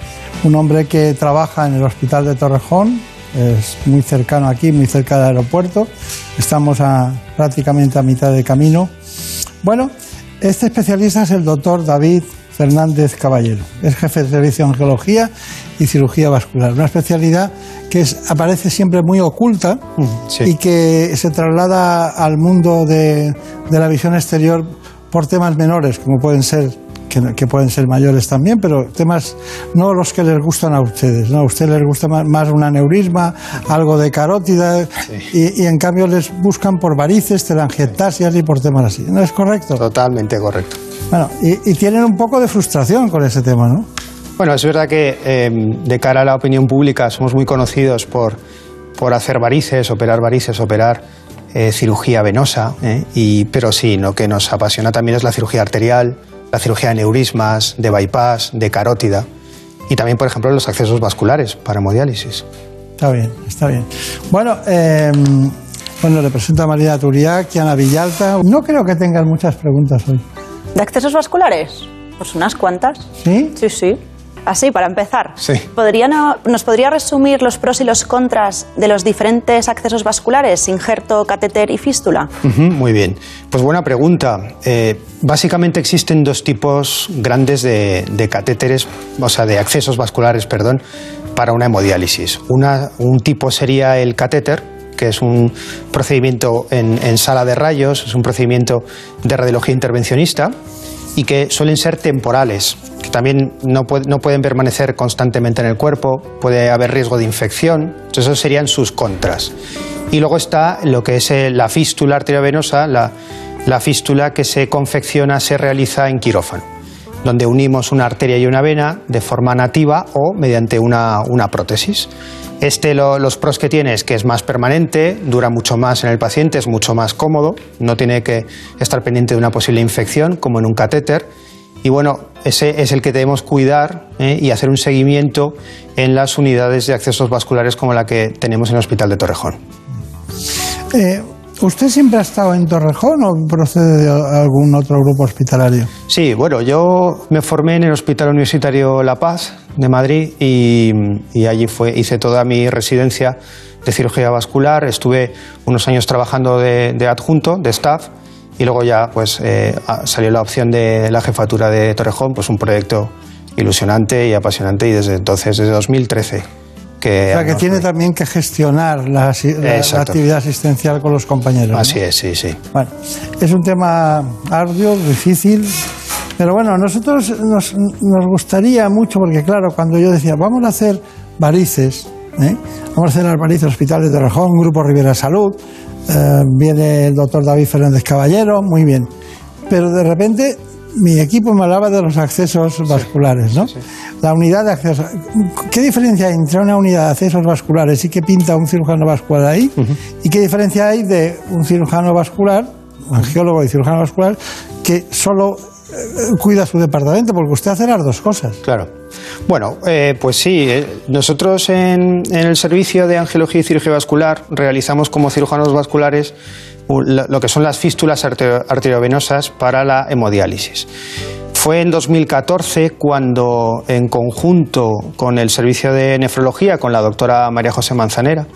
un hombre que trabaja en el Hospital de Torrejón, es muy cercano aquí, muy cerca del aeropuerto. Estamos a, prácticamente a mitad de camino. Bueno, este especialista es el doctor David Fernández Caballero. Es jefe de servicio de angiología y cirugía vascular. Una especialidad que es- aparece siempre muy oculta y que se traslada al mundo de, de la visión exterior por temas menores, como pueden ser que, que pueden ser mayores también, pero temas no los que les gustan a ustedes. ¿no? A ustedes les gusta más, más un aneurisma, algo de carótida, y, y en cambio les buscan por varices, telangiectasias y por temas así. ¿No es correcto? Totalmente correcto. Bueno, y, y tienen un poco de frustración con ese tema, ¿no? Bueno, es verdad que eh, de cara a la opinión pública somos muy conocidos por por hacer varices, operar varices, operar eh, cirugía venosa, ¿eh? y, pero sí, lo que nos apasiona también es la cirugía arterial, la cirugía de neurismas, de bypass, de carótida y también, por ejemplo, los accesos vasculares para hemodiálisis. Está bien, está bien. Bueno, eh, bueno, le presento a María Turiac y Ana Villalta. No creo que tengan muchas preguntas hoy. ¿De accesos vasculares? Pues unas cuantas. ¿Sí? Sí, sí. Así, para empezar. Sí. ¿Podría no- ¿Nos podría resumir los pros y los contras de los diferentes accesos vasculares, injerto, catéter y fístula? Muy bien. Pues buena pregunta. Eh, básicamente existen dos tipos grandes de, de catéteres, o sea, de accesos vasculares, perdón, para una hemodiálisis. Una- un tipo sería el catéter, que es un procedimiento en, en sala de rayos, es un procedimiento de radiología intervencionista y que suelen ser temporales, también no, puede- no pueden permanecer constantemente en el cuerpo, puede haber riesgo de infección, entonces esos serían sus contras. Y luego está lo que es eh, la fístula arteriovenosa, la, la fístula que se confecciona, se realiza en quirófano, donde unimos una arteria y una vena de forma nativa o mediante una, una prótesis. Este lo- los pros que tiene es que es más permanente, dura mucho más en el paciente, es mucho más cómodo, no tiene que estar pendiente de una posible infección como en un catéter. Y bueno, ese es el que debemos cuidar ¿eh? y hacer un seguimiento en las unidades de accesos vasculares como la que tenemos en el Hospital de Torrejón. Eh, ¿Usted siempre ha estado en Torrejón o procede de algún otro grupo hospitalario? Sí, bueno, yo me formé en el Hospital Universitario La Paz de Madrid y, y allí fue, hice toda mi residencia de cirugía vascular. Estuve unos años trabajando de, de adjunto, de staff, y luego ya pues eh, salió la opción de la jefatura de Torrejón, pues un proyecto ilusionante y apasionante y desde entonces, desde 2013, que... O sea, que tiene también que gestionar la, actividad asistencial con los compañeros. ¿no? Así es, sí, sí. Bueno, es un tema arduo, difícil, pero bueno, a nosotros nos, nos gustaría mucho, porque claro, cuando yo decía, vamos a hacer varices, ¿eh? vamos a hacer las varices Hospital de Torrejón, Grupo Rivera Salud, eh, viene el doctor David Fernández Caballero, muy bien, pero de repente mi equipo me hablaba de los accesos vasculares, ¿no? La unidad de accesos. ¿Qué diferencia hay entre una unidad de accesos vasculares y qué pinta un cirujano vascular ahí? ¿Y qué diferencia hay de un cirujano vascular, un angiólogo y cirujano vascular, que solo cuida su departamento? Porque usted hace las dos cosas. Claro. Bueno, eh, pues sí, eh, nosotros en, en el servicio de angiología y cirugía vascular realizamos como cirujanos vasculares lo que son las fístulas arte- arteriovenosas para la hemodiálisis. Fue en 2014 cuando, en conjunto con el servicio de nefrología, con la doctora María José Manzanera,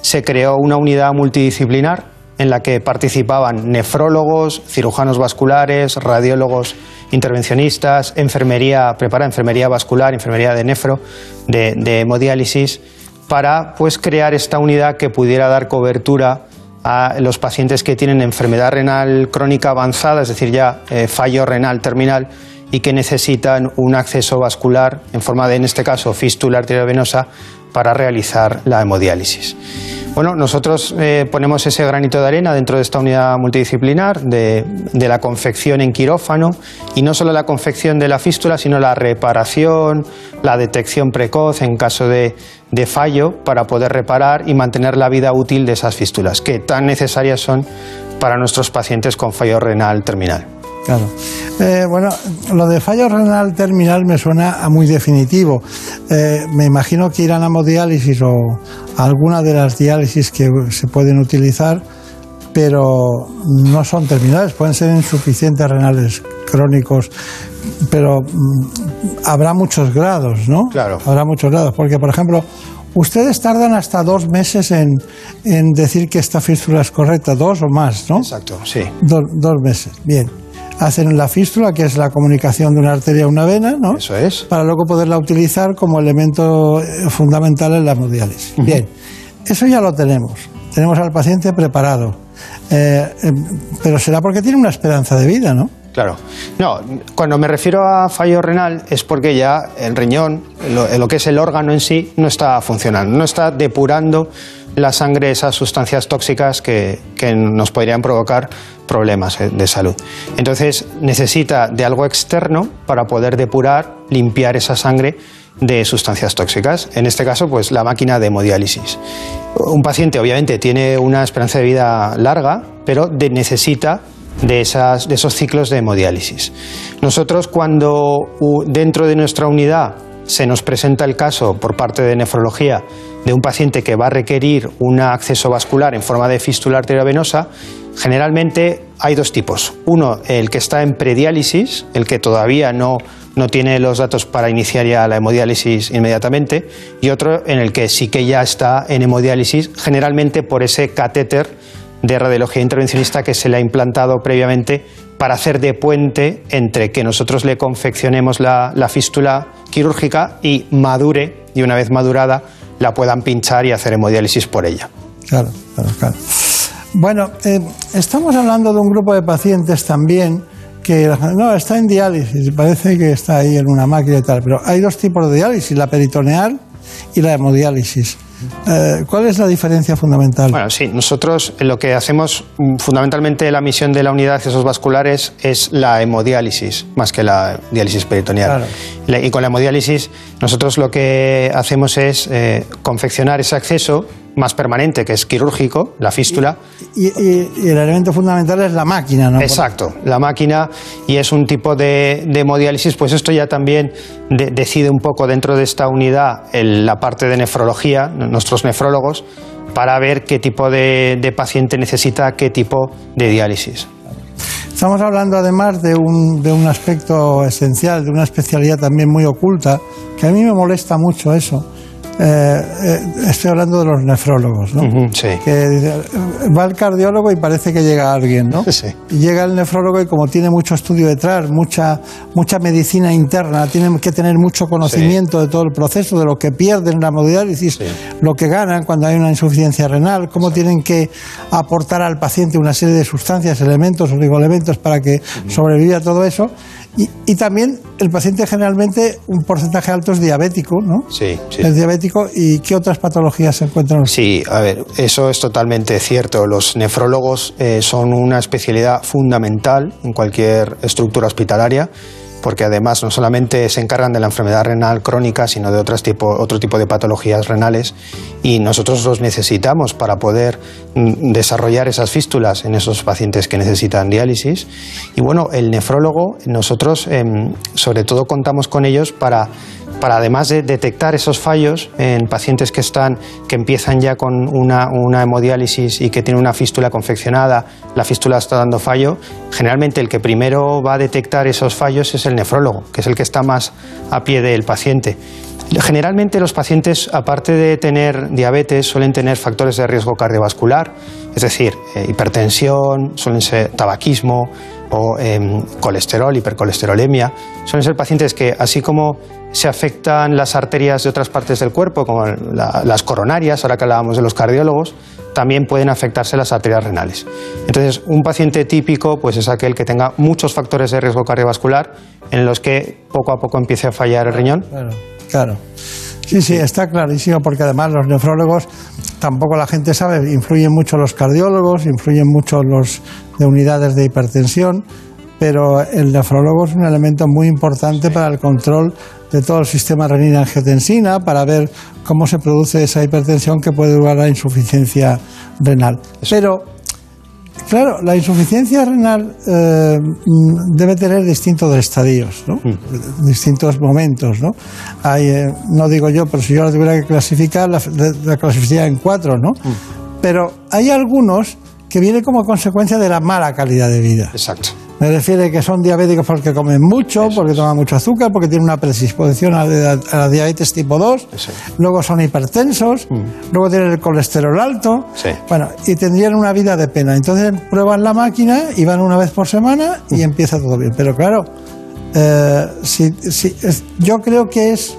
se creó una unidad multidisciplinar en la que participaban nefrólogos, cirujanos vasculares, radiólogos intervencionistas, enfermería, prepara enfermería vascular, enfermería de nefro, de, de hemodiálisis, para pues crear esta unidad que pudiera dar cobertura a los pacientes que tienen enfermedad renal crónica avanzada, es decir, ya eh, fallo renal terminal y que necesitan un acceso vascular en forma de, en este caso, fístula arteriovenosa para realizar la hemodiálisis. Bueno, nosotros eh, ponemos ese granito de arena dentro de esta unidad multidisciplinar de, la confección en quirófano y no solo la confección de la fístula, sino la reparación, la detección precoz en caso de, de fallo para poder reparar y mantener la vida útil de esas fístulas, que tan necesarias son para nuestros pacientes con fallo renal terminal. Claro. Eh, bueno, lo de fallo renal terminal me suena a muy definitivo. Eh, me imagino que irán a hemodiálisis o a alguna de las diálisis que se pueden utilizar, pero no son terminales, pueden ser insuficientes renales crónicos, pero mm, habrá muchos grados, ¿no? Claro. Habrá muchos grados, porque por ejemplo, ustedes tardan hasta dos meses en, en decir que esta fístula es correcta, dos o más, ¿no? Exacto, sí. Do- dos meses, bien. Hacen la fístula, que es la comunicación de una arteria a una vena, ¿no? Eso es. Para luego poderla utilizar como elemento eh, fundamental en la hemodiálisis. Bien, eso ya lo tenemos. Tenemos al paciente preparado. Eh, eh, pero será porque tiene una esperanza de vida, ¿no? Claro. No, cuando me refiero a fallo renal es porque ya el riñón, lo, lo que es el órgano en sí, no está funcionando, no está depurando la sangre esas sustancias tóxicas que, que nos podrían provocar problemas eh, de salud. Entonces necesita de algo externo para poder depurar, limpiar esa sangre de sustancias tóxicas. En este caso, pues la máquina de hemodiálisis. Un paciente obviamente tiene una esperanza de vida larga, pero necesita de, esas- de esos ciclos de hemodiálisis. Nosotros cuando dentro de nuestra unidad se nos presenta el caso por parte de nefrología de un paciente que va a requerir un acceso vascular en forma de fístula arteriovenosa, generalmente hay dos tipos. Uno, el que está en prediálisis, el que todavía no, no tiene los datos para iniciar ya la hemodiálisis inmediatamente, y otro en el que sí que ya está en hemodiálisis, generalmente por ese catéter de radiología intervencionista que se le ha implantado previamente para hacer de puente entre que nosotros le confeccionemos la, la fístula quirúrgica y madure, y una vez madurada, la puedan pinchar y hacer hemodiálisis por ella. Claro, claro, claro. Bueno, eh, estamos hablando de un grupo de pacientes también que no está en diálisis, parece que está ahí en una máquina y tal, pero hay dos tipos de diálisis, la peritoneal y la hemodiálisis. Eh, ¿Cuál es la diferencia fundamental? Bueno, sí, nosotros lo que hacemos mm, fundamentalmente la misión de la unidad de accesos vasculares es la hemodiálisis, más que la diálisis peritoneal. Claro. La- Y con la hemodiálisis nosotros lo que hacemos es eh, confeccionar ese acceso más permanente, que es quirúrgico, la fístula, Y, y- y el elemento fundamental es la máquina, ¿no? Exacto, la máquina y es un tipo de, de hemodiálisis, pues esto ya también de- decide un poco dentro de esta unidad el- la parte de nefrología, nuestros nefrólogos, para ver qué tipo de, de paciente necesita qué tipo de diálisis. Estamos hablando además de un, de un aspecto esencial, de una especialidad también muy oculta, que a mí me molesta mucho eso. Eh, eh, estoy hablando de los nefrólogos, ¿no? sí. Que dice, va el cardiólogo y parece que llega alguien, ¿no? Y llega el nefrólogo y como tiene mucho estudio detrás, mucha, mucha medicina interna, tiene que tener mucho conocimiento de todo el proceso, de lo que pierden en la hemodiálisis, lo que ganan cuando hay una insuficiencia renal, cómo tienen que aportar al paciente una serie de sustancias, elementos, oligoelementos para que sobreviva todo eso. Y, y también el paciente generalmente un porcentaje alto es diabético, ¿no? Sí, sí. Es diabético y ¿qué otras patologías se encuentran? Sí, a ver, eso es totalmente cierto. Los nefrólogos eh, son una especialidad fundamental en cualquier estructura hospitalaria porque además no solamente se encargan de la enfermedad renal crónica, sino de otras tipo, otro tipo de patologías renales y nosotros los necesitamos para poder mm, desarrollar esas fístulas en esos pacientes que necesitan diálisis. Y bueno, el nefrólogo, nosotros em, sobre todo contamos con ellos para para además de detectar esos fallos en pacientes que están que empiezan ya con una, hemodiálisis y que tienen una fístula confeccionada, la fístula está dando fallo, generalmente el que primero va a detectar esos fallos es el nefrólogo, que es el que está más a pie del paciente. Generalmente los pacientes, aparte de tener diabetes, suelen tener factores de riesgo cardiovascular, es decir, eh, hipertensión, suelen ser tabaquismo o em, colesterol, hipercolesterolemia. Suelen ser pacientes que, así como se afectan las arterias de otras partes del cuerpo, como la- las coronarias, ahora que hablábamos de los cardiólogos, también pueden afectarse las arterias renales. Entonces, un paciente típico pues, es aquel que tenga muchos factores de riesgo cardiovascular en los que poco a poco empiece a fallar el riñón. Claro, claro. Sí, sí, está clarísimo, porque además los nefrólogos, tampoco la gente sabe, influyen mucho los cardiólogos, influyen mucho los de unidades de hipertensión, pero el nefrólogo es un elemento muy importante para el control de todo el sistema renina-angiotensina, para ver cómo se produce esa hipertensión que puede llevar a la insuficiencia renal. Pero Claro, la insuficiencia renal eh, mm, debe tener distintos estadios, ¿no? distintos momentos. ¿no? Hay, eh, no digo yo, pero si yo la tuviera que clasificar, la, la clasificaría en cuatro. ¿no? Pero hay algunos que vienen como consecuencia de la mala calidad de vida. Exacto. Me refiere que son diabéticos porque comen mucho, porque toman mucho azúcar, porque tienen una predisposición a la, a la diabetes tipo 2, luego son hipertensos, luego tienen el colesterol alto, bueno, y tendrían una vida de pena. Entonces prueban la máquina y van una vez por semana y empieza todo bien. Pero claro, eh, si, si- es- yo creo que es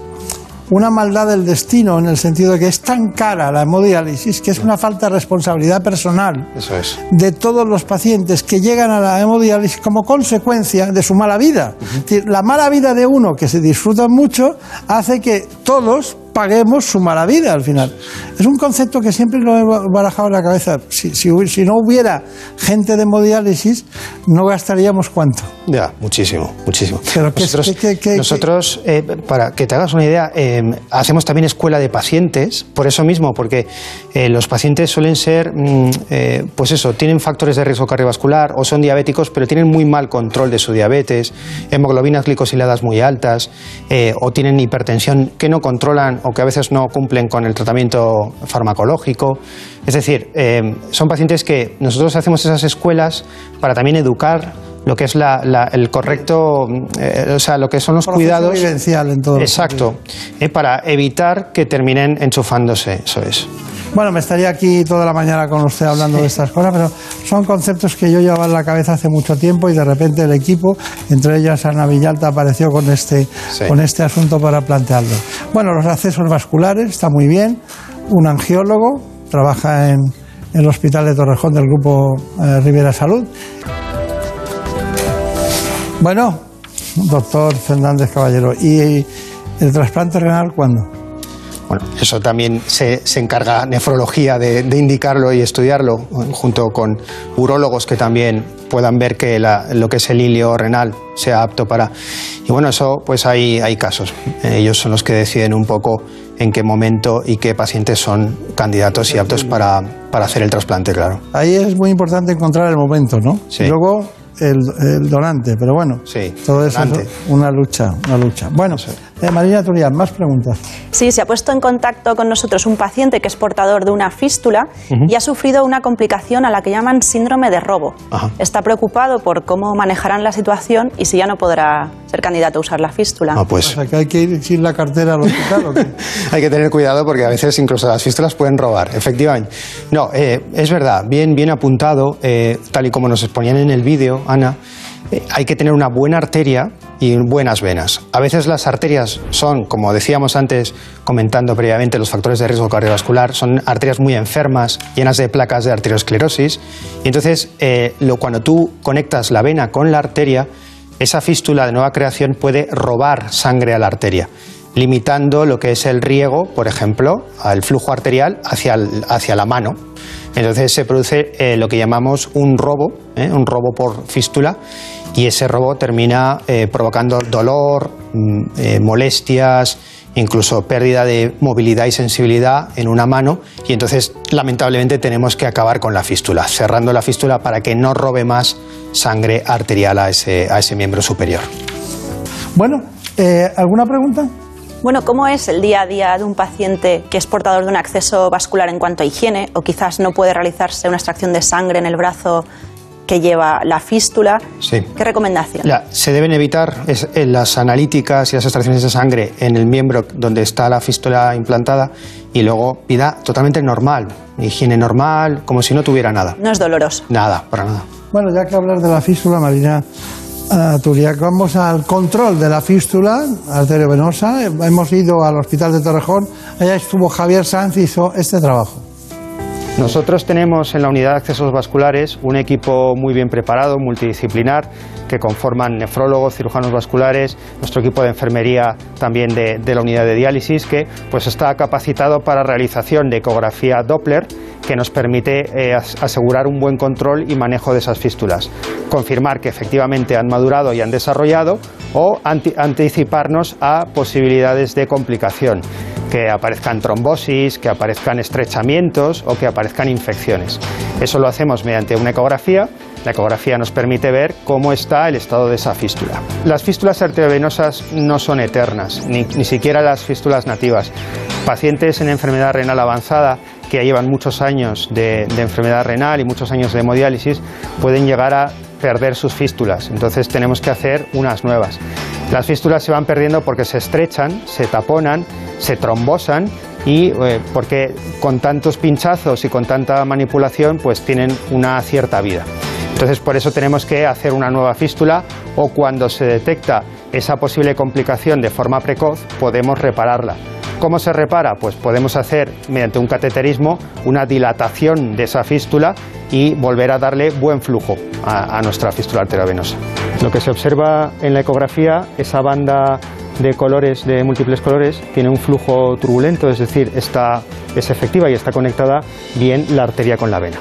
una maldad del destino en el sentido de que es tan cara la hemodiálisis que es una falta de responsabilidad personal Eso es. de todos los pacientes que llegan a la hemodiálisis como consecuencia de su mala vida. Es decir, La mala vida de uno que se disfruta mucho hace que todos paguemos su mala vida al final. Es un concepto que siempre lo he barajado en la cabeza. Si, si no hubiera gente de hemodiálisis, no gastaríamos cuánto. Ya, muchísimo, muchísimo. Pero nosotros, que- que- nosotros, eh, para que te hagas una idea, eh, hacemos también escuela de pacientes, por eso mismo, porque eh, los pacientes suelen ser, mm, eh, pues eso, tienen factores de riesgo cardiovascular o son diabéticos, pero tienen muy mal control de su diabetes, hemoglobinas glicosiladas muy altas, o tienen hipertensión que no controlan o que a veces no cumplen con el tratamiento farmacológico. Es decir, eh, son pacientes que nosotros hacemos esas escuelas para también educar lo que es la- la- el correcto, eh, o sea, lo que son los cuidados. en todo Exacto, eh, para evitar que terminen enchufándose, eso es. Bueno, me estaría aquí toda la mañana con usted hablando de estas cosas, pero son conceptos que yo llevaba en la cabeza hace mucho tiempo y de repente el equipo, entre ellas Ana Villalta, apareció con este, con este asunto para plantearlo. Bueno, los accesos vasculares, está muy bien. Un angiólogo, trabaja en, en el Hospital de Torrejón del Grupo eh, Rivera Salud. Bueno, doctor Fernández Caballero, ¿y el trasplante renal cuándo? Bueno, eso también se, se encarga nefrología de, de indicarlo y estudiarlo, junto con urólogos que también puedan ver que la- lo que es el hilio renal sea apto para. Y bueno, eso pues hay, hay casos. Ellos son los que deciden un poco en qué momento y qué pacientes son candidatos y aptos para, para hacer el trasplante, claro. Ahí es muy importante encontrar el momento, ¿no? Sí. Luego el, el donante, pero bueno, todo eso donante. es una lucha, una lucha. Bueno, eh, Marina Turián, más preguntas. Sí, se ha puesto en contacto con nosotros un paciente que es portador de una fístula y ha sufrido una complicación a la que llaman síndrome de robo. Está preocupado por cómo manejarán la situación y si ya no podrá ser candidato a usar la fístula. Ah, pues. O sea, que hay que ir sin la cartera al hospital, ¿o qué? Hay que tener cuidado porque a veces incluso las fístulas pueden robar, efectivamente. No, eh, es verdad, bien, bien apuntado, eh, tal y como nos exponían en el vídeo, Ana, eh, hay que tener una buena arteria y buenas venas. A veces las arterias son, como decíamos antes, comentando previamente los factores de riesgo cardiovascular, son arterias muy enfermas, llenas de placas de arteriosclerosis. Y entonces, eh, lo, cuando tú conectas la vena con la arteria, esa fístula de nueva creación puede robar sangre a la arteria, limitando lo que es el riego, por ejemplo, al flujo arterial hacia, hacia la mano. Entonces se produce eh, lo que llamamos un robo, ¿eh? un robo por fístula, y ese robo termina eh, provocando dolor, mm, eh, molestias, incluso pérdida de movilidad y sensibilidad en una mano, y entonces lamentablemente tenemos que acabar con la fístula, cerrando la fístula para que no robe más sangre arterial a ese, a ese miembro superior. Bueno, eh, ¿alguna pregunta? Bueno, ¿cómo es el día a día de un paciente que es portador de un acceso vascular en cuanto a higiene o quizás no puede realizarse una extracción de sangre en el brazo que lleva la fístula? Sí. ¿Qué recomendación? Ya, se deben evitar es- eh, las analíticas y las extracciones de sangre en el miembro donde está la fístula implantada y luego vida totalmente normal, higiene normal, como si no tuviera nada. No es doloroso. Nada, para nada. Bueno, ya que hablar de la fístula, Marina Turiac, vamos al control de la fístula arteriovenosa. Hemos ido al Hospital de Torrejón, allá estuvo Javier Sanz y hizo este trabajo. Nosotros tenemos en la unidad de accesos vasculares un equipo muy bien preparado, multidisciplinar, que conforman nefrólogos, cirujanos vasculares, nuestro equipo de enfermería también de, de la unidad de diálisis, que pues está capacitado para realización de ecografía Doppler, que nos permite eh, as- asegurar un buen control y manejo de esas fístulas, confirmar que efectivamente han madurado y han desarrollado o anti- anticiparnos a posibilidades de complicación que aparezcan trombosis, que aparezcan estrechamientos o que aparezcan infecciones. Eso lo hacemos mediante una ecografía. La ecografía nos permite ver cómo está el estado de esa fístula. Las fístulas arteriovenosas no son eternas, ni, ni siquiera las fístulas nativas. Pacientes en enfermedad renal avanzada que llevan muchos años de, de enfermedad renal y muchos años de hemodiálisis pueden llegar a perder sus fístulas. Entonces tenemos que hacer unas nuevas. Las fístulas se van perdiendo porque se estrechan, se taponan, se trombosan y eh, porque con tantos pinchazos y con tanta manipulación pues tienen una cierta vida. Entonces por eso tenemos que hacer una nueva fístula o cuando se detecta esa posible complicación de forma precoz podemos repararla. ¿Cómo se repara? Pues podemos hacer mediante un cateterismo una dilatación de esa fístula y volver a darle buen flujo a, a nuestra fístula arteriovenosa. Lo que se observa en la ecografía, esa banda de colores, de múltiples colores, tiene un flujo turbulento, es decir, está, es efectiva y está conectada bien la arteria con la vena.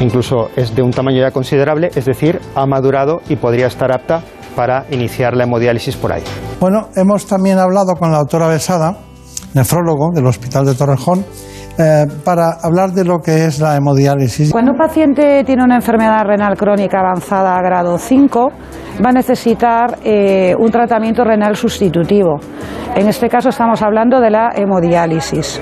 Incluso es de un tamaño ya considerable, es decir, ha madurado y podría estar apta para iniciar la hemodiálisis por ahí. Bueno, hemos también hablado con la doctora Besada, nefrólogo del Hospital de Torrejón, eh, para hablar de lo que es la hemodiálisis. Cuando un paciente tiene una enfermedad renal crónica avanzada a grado 5, va a necesitar eh, un tratamiento renal sustitutivo. En este caso estamos hablando de la hemodiálisis.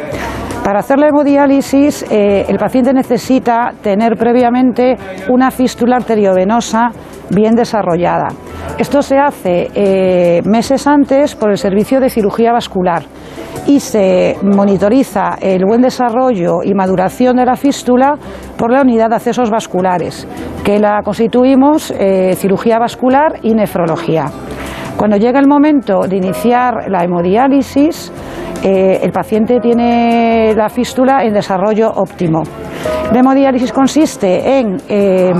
Para hacer la hemodiálisis, eh, el paciente necesita tener previamente una fístula arteriovenosa bien desarrollada. Esto se hace eh, meses antes por el servicio de cirugía vascular y se monitoriza el buen desarrollo y maduración de la fístula por la unidad de accesos vasculares, que la constituimos eh, cirugía vascular y nefrología. Cuando llega el momento de iniciar la hemodiálisis, eh, el paciente tiene la fístula en desarrollo óptimo. La hemodiálisis consiste en eh,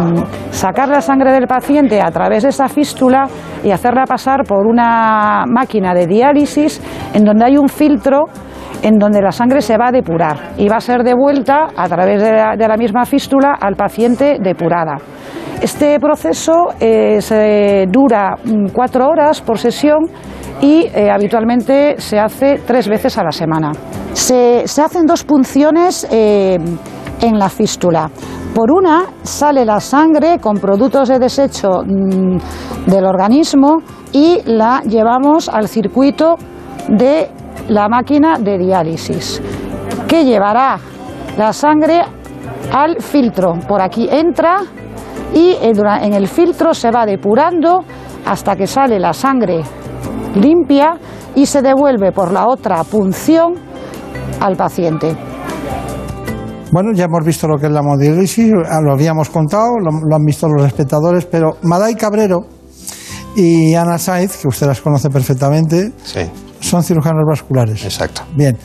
sacar la sangre del paciente a través de esa fístula y hacerla pasar por una máquina de diálisis en donde hay un filtro en donde la sangre se va a depurar y va a ser devuelta a través de la, misma fístula al paciente depurada. Este proceso eh, dura mm, cuatro horas por sesión y eh, habitualmente se hace tres veces a la semana. Se, se hacen dos punciones eh, en la fístula. Por una sale la sangre con productos de desecho mm, del organismo y la llevamos al circuito de la máquina de diálisis, que llevará la sangre al filtro. Por aquí entra y eh, en el filtro se va depurando hasta que sale la sangre limpia y se devuelve por la otra punción al paciente. Bueno, ya hemos visto lo que es la hemodiálisis, ah, lo habíamos contado, lo, lo han visto los espectadores, pero Maday Cabrero y Ana Saiz, que usted las conoce perfectamente, son cirujanos vasculares. Exacto. Bien,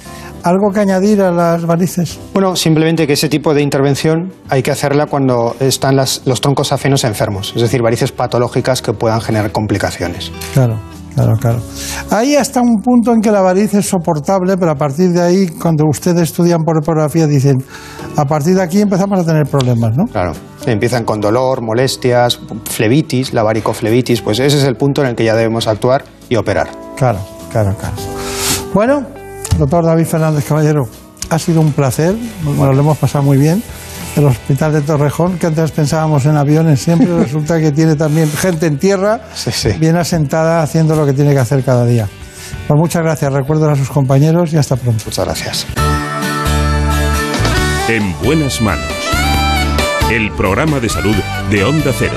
¿algo que añadir a las varices? Bueno, simplemente que ese tipo de intervención hay que hacerla cuando están las- los troncos afenos enfermos, es decir, varices patológicas que puedan generar complicaciones. Claro, claro, claro. Ahí hasta un punto en que la variz es soportable, pero a partir de ahí, cuando ustedes estudian por ecografía, dicen, a partir de aquí empezamos a tener problemas, ¿no? Claro. Empiezan con dolor, molestias, flebitis, la varicoflebitis, pues ese es el punto en el que ya debemos actuar y operar. Claro, claro, claro. Bueno, doctor David Fernández Caballero, ha sido un placer, bueno, lo hemos pasado muy bien. El hospital de Torrejón, que antes pensábamos en aviones, siempre resulta que tiene también gente en tierra, bien asentada, haciendo lo que tiene que hacer cada día. Pues muchas gracias, recuerdo a sus compañeros y hasta pronto. Muchas gracias. En buenas manos. El programa de salud de Onda Cero.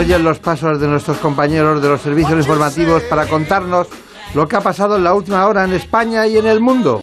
Oyen los pasos de nuestros compañeros de los servicios informativos para contarnos lo que ha pasado en la última hora en España y en el mundo.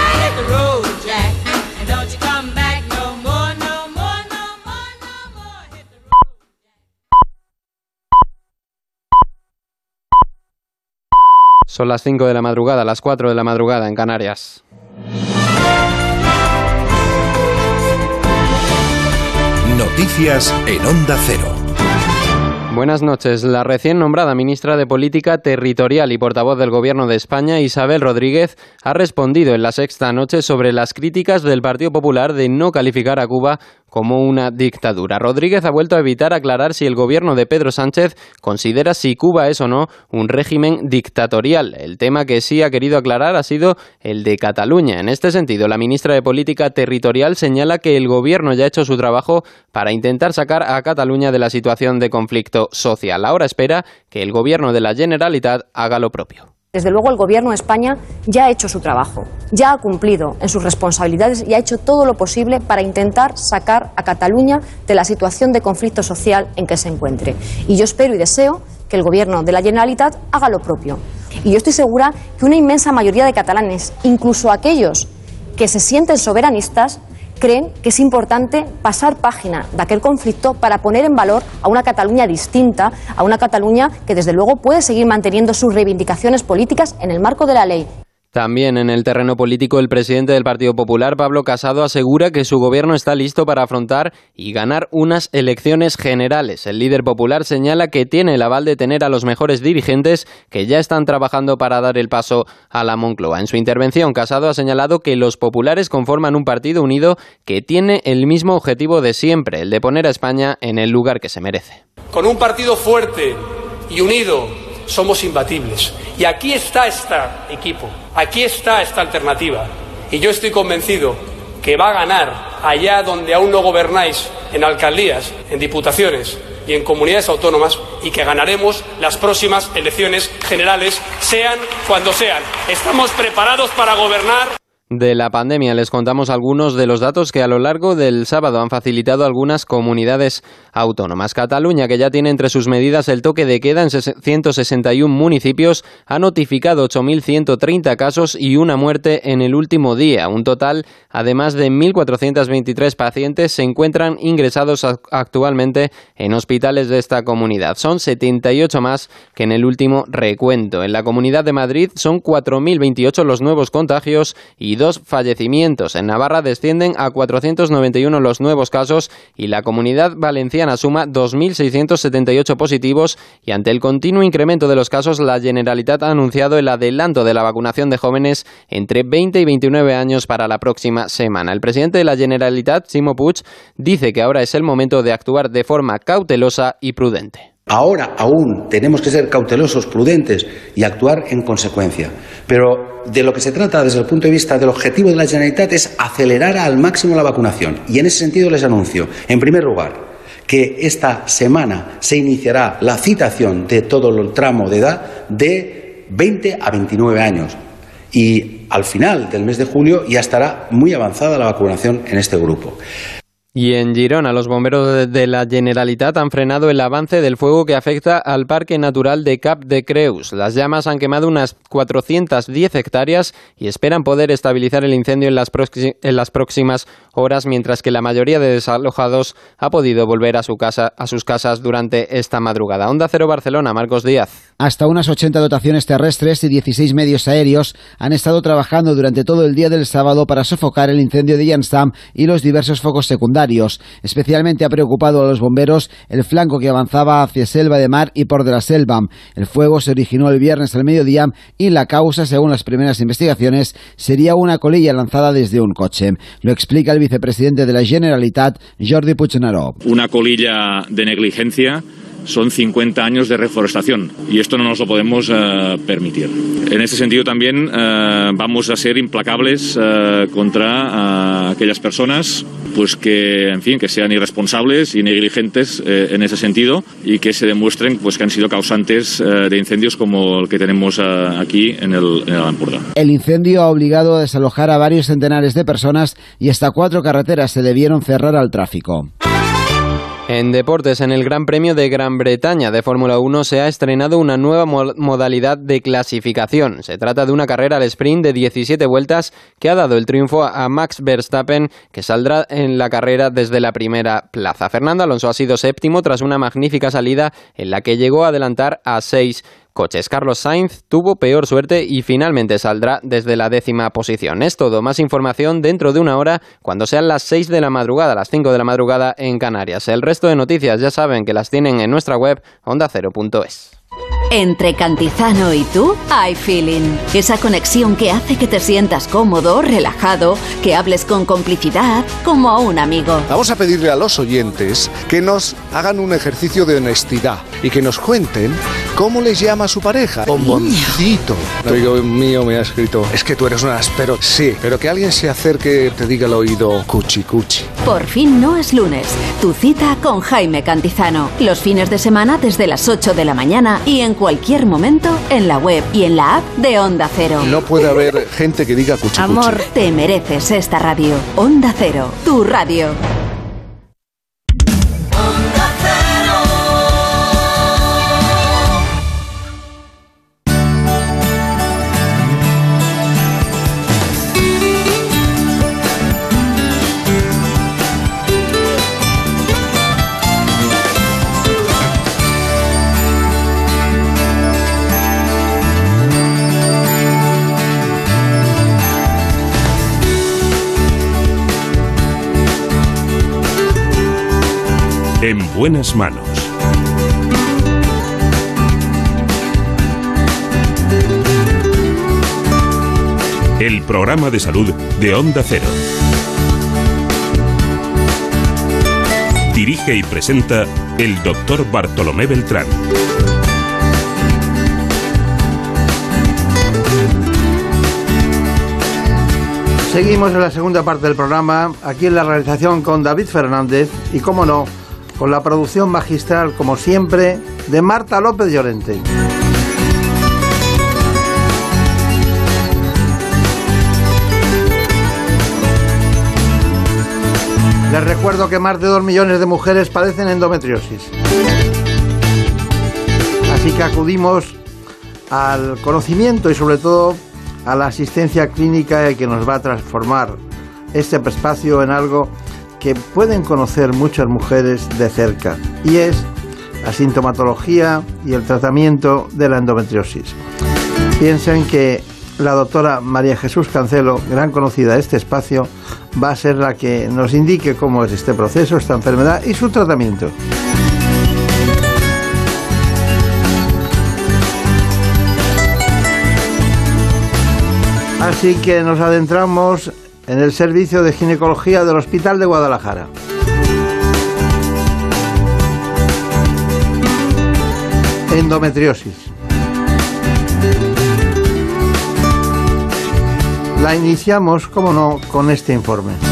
Son las 5 de la madrugada, las 4 de la madrugada en Canarias. Noticias en Onda Cero. Buenas noches. La recién nombrada ministra de Política Territorial y portavoz del Gobierno de España, Isabel Rodríguez, ha respondido en la sexta noche sobre las críticas del Partido Popular de no calificar a Cuba como una dictadura. Rodríguez ha vuelto a evitar aclarar si el gobierno de Pedro Sánchez considera si Cuba es o no un régimen dictatorial. El tema que sí ha querido aclarar ha sido el de Cataluña. En este sentido, la ministra de Política Territorial señala que el gobierno ya ha hecho su trabajo para intentar sacar a Cataluña de la situación de conflicto social. Ahora espera que el gobierno de la Generalitat haga lo propio. Desde luego el Gobierno de España ya ha hecho su trabajo, ya ha cumplido en sus responsabilidades y ha hecho todo lo posible para intentar sacar a Cataluña de la situación de conflicto social en que se encuentre. Y yo espero y deseo que el Gobierno de la Generalitat haga lo propio. Y yo estoy segura que una inmensa mayoría de catalanes, incluso aquellos que se sienten soberanistas, creen que es importante pasar página de aquel conflicto para poner en valor a una Cataluña distinta, a una Cataluña que desde luego puede seguir manteniendo sus reivindicaciones políticas en el marco de la ley. También en el terreno político, el presidente del Partido Popular, Pablo Casado, asegura que su gobierno está listo para afrontar y ganar unas elecciones generales. El líder popular señala que tiene el aval de tener a los mejores dirigentes que ya están trabajando para dar el paso a la Moncloa. En su intervención, Casado ha señalado que los populares conforman un partido unido que tiene el mismo objetivo de siempre, el de poner a España en el lugar que se merece. Con un partido fuerte y unido somos imbatibles. Y aquí está este equipo, aquí está esta alternativa. Y yo estoy convencido que va a ganar allá donde aún no gobernáis, en alcaldías, en diputaciones y en comunidades autónomas, y que ganaremos las próximas elecciones generales, sean cuando sean. Estamos preparados para gobernar de la pandemia. Les contamos algunos de los datos que a lo largo del sábado han facilitado algunas comunidades autónomas. Cataluña, que ya tiene entre sus medidas el toque de queda en 161 municipios, ha notificado 8.130 casos y una muerte en el último día. Un total, además de 1.423 pacientes, se encuentran ingresados actualmente en hospitales de esta comunidad. Son 78 más que en el último recuento. En la Comunidad de Madrid son 4.028 los nuevos contagios y dos fallecimientos. En Navarra descienden a 491 los nuevos casos y la comunidad valenciana suma 2.678 positivos y ante el continuo incremento de los casos la Generalitat ha anunciado el adelanto de la vacunación de jóvenes entre 20 y 29 años para la próxima semana. El presidente de la Generalitat, Simo Puig, dice que ahora es el momento de actuar de forma cautelosa y prudente. Ahora aún tenemos que ser cautelosos, prudentes y actuar en consecuencia. Pero de lo que se trata desde el punto de vista del objetivo de la Generalitat es acelerar al máximo la vacunación. Y en ese sentido les anuncio, en primer lugar, que esta semana se iniciará la citación de todo el tramo de edad de 20 a 29 años. Y al final del mes de julio ya estará muy avanzada la vacunación en este grupo. Y en Girona, los bomberos de la Generalitat han frenado el avance del fuego que afecta al Parque Natural de Cap de Creus. Las llamas han quemado unas 410 hectáreas y esperan poder estabilizar el incendio en las, en las próximas horas, mientras que la mayoría de desalojados ha podido volver a, su casa, a sus casas durante esta madrugada. Onda Cero Barcelona, Marcos Díaz. Hasta unas 80 dotaciones terrestres y 16 medios aéreos han estado trabajando durante todo el día del sábado para sofocar el incendio de Janstam y los diversos focos secundarios. Especialmente ha preocupado a los bomberos el flanco que avanzaba hacia Selva de Mar y por de la Selva. El fuego se originó el viernes al mediodía y la causa, según las primeras investigaciones, sería una colilla lanzada desde un coche. Lo explica el vicepresidente de la Generalitat, Jordi Puigneró. Una colilla de negligencia son 50 años de reforestación y esto no nos lo podemos uh, permitir. En ese sentido también uh, vamos a ser implacables uh, contra aquellas personas pues que en fin que sean irresponsables y negligentes en ese sentido y que se demuestren pues que han sido causantes de incendios como el que tenemos aquí en el, en el Ampurdá. El incendio ha obligado a desalojar a varios centenares de personas y hasta cuatro carreteras se debieron cerrar al tráfico. En deportes, en el Gran Premio de Gran Bretaña de Fórmula 1 se ha estrenado una nueva mo modalidad de clasificación. Se trata de una carrera al sprint de 17 vueltas que ha dado el triunfo a Max Verstappen, que saldrá en la carrera desde la primera plaza. Fernando Alonso ha sido séptimo tras una magnífica salida en la que llegó a adelantar a seis coches. Carlos Sainz tuvo peor suerte y finalmente saldrá desde la décima posición. Es todo, más información dentro de una hora cuando sean las 6 de la madrugada, las 5 de la madrugada en Canarias. El resto de noticias ya saben que las tienen en nuestra web ondacero.es. Entre Cantizano y tú hay feeling. Esa conexión que hace que te sientas cómodo, relajado, que hables con complicidad, como a un amigo. Vamos a pedirle a los oyentes que nos hagan un ejercicio de honestidad y que nos cuenten cómo les llama a su pareja. Bomboncito. Un amigo mío me ha escrito, es que tú eres un áspero. Sí, pero que alguien se acerque y te diga al oído cuchi cuchi. Por fin no es lunes. Tu cita con Jaime Cantizano. Los fines de semana desde las 8 de la mañana y en cualquier momento en la web y en la app de Onda Cero. No puede haber gente que diga cuchi Amor, te mereces esta radio. Onda Cero, tu radio. Buenas manos. El programa de salud de Onda Cero. Dirige y presenta el doctor Bartolomé Beltrán. Seguimos en la segunda parte del programa, aquí en la realización con David Fernández y, como no, con la producción magistral, como siempre, de Marta López Llorente. Les recuerdo que más de dos millones de mujeres padecen endometriosis. Así que acudimos al conocimiento y sobre todo a la asistencia clínica que nos va a transformar este espacio en algo que pueden conocer muchas mujeres de cerca y es la sintomatología y el tratamiento de la endometriosis. Piensen que la doctora María Jesús Cancelo, gran conocida de este espacio, va a ser la que nos indique cómo es este proceso, esta enfermedad y su tratamiento. Así que nos adentramos en el servicio de ginecología del Hospital de Guadalajara. Endometriosis. La iniciamos, como no, con este informe.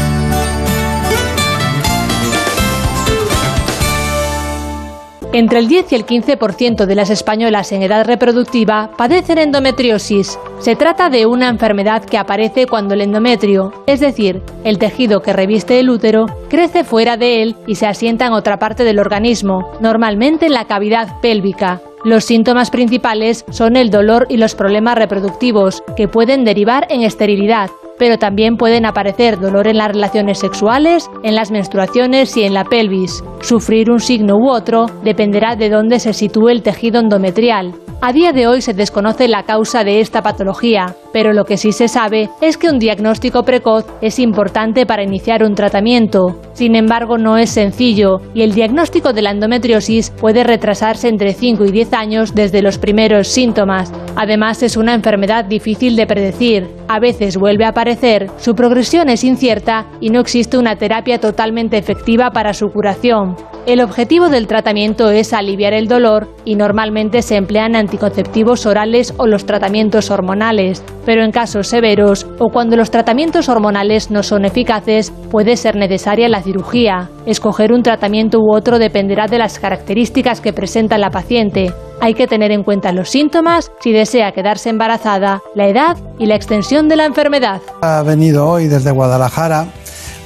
Entre el 10 y el 15% de las españolas en edad reproductiva padecen endometriosis. Se trata de una enfermedad que aparece cuando el endometrio, es decir, el tejido que reviste el útero, crece fuera de él y se asienta en otra parte del organismo, normalmente en la cavidad pélvica. Los síntomas principales son el dolor y los problemas reproductivos, que pueden derivar en esterilidad, pero también pueden aparecer dolor en las relaciones sexuales, en las menstruaciones y en la pelvis. Sufrir un signo u otro dependerá de dónde se sitúe el tejido endometrial. A día de hoy se desconoce la causa de esta patología, pero lo que sí se sabe es que un diagnóstico precoz es importante para iniciar un tratamiento. Sin embargo, no es sencillo y el diagnóstico de la endometriosis puede retrasarse entre 5 y 10 años desde los primeros síntomas. Además, es una enfermedad difícil de predecir. A veces vuelve a aparecer, su progresión es incierta y no existe una terapia totalmente efectiva para su curación. El objetivo del tratamiento es aliviar el dolor y normalmente se emplean anticonceptivos orales o los tratamientos hormonales, pero en casos severos o cuando los tratamientos hormonales no son eficaces puede ser necesaria la cirugía. Escoger un tratamiento u otro dependerá de las características que presenta la paciente. Hay que tener en cuenta los síntomas si desea quedarse embarazada, la edad y la extensión de la enfermedad. Ha venido hoy desde Guadalajara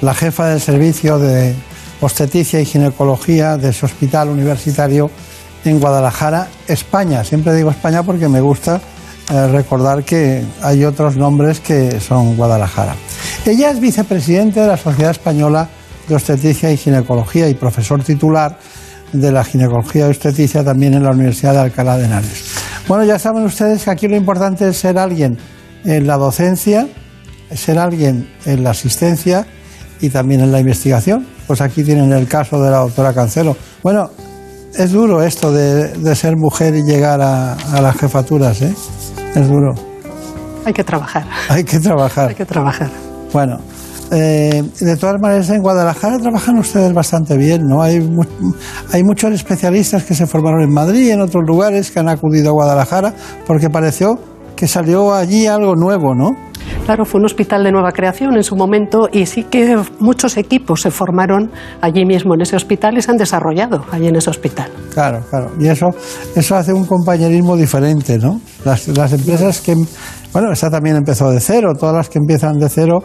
la jefa del servicio de obstetricia y ginecología de ese hospital universitario en Guadalajara, España. Siempre digo España porque me gusta eh, recordar que hay otros nombres que son Guadalajara. Ella es vicepresidente de la Sociedad Española de Obstetricia y Ginecología y profesor titular de la ginecología y obstetricia también en la Universidad de Alcalá de Henares. Bueno, ya saben ustedes que aquí lo importante es ser alguien en la docencia, ser alguien en la asistencia y también en la investigación. Pues aquí tienen el caso de la doctora Cancelo. Bueno, es duro esto de, ser mujer y llegar a, a las jefaturas, ¿eh? Es duro. Hay que trabajar. Hay que trabajar. Hay que trabajar. Bueno, eh, de todas maneras, en Guadalajara trabajan ustedes bastante bien, ¿no? Hay, mu- hay muchos especialistas que se formaron en Madrid y en otros lugares que han acudido a Guadalajara porque pareció que salió allí algo nuevo, ¿no? Claro, fue un hospital de nueva creación en su momento y sí que muchos equipos se formaron allí mismo en ese hospital y se han desarrollado allí en ese hospital. Claro, claro. Y eso, eso hace un compañerismo diferente, ¿no? Las, las empresas que, bueno, esta también empezó de cero, todas las que empiezan de cero,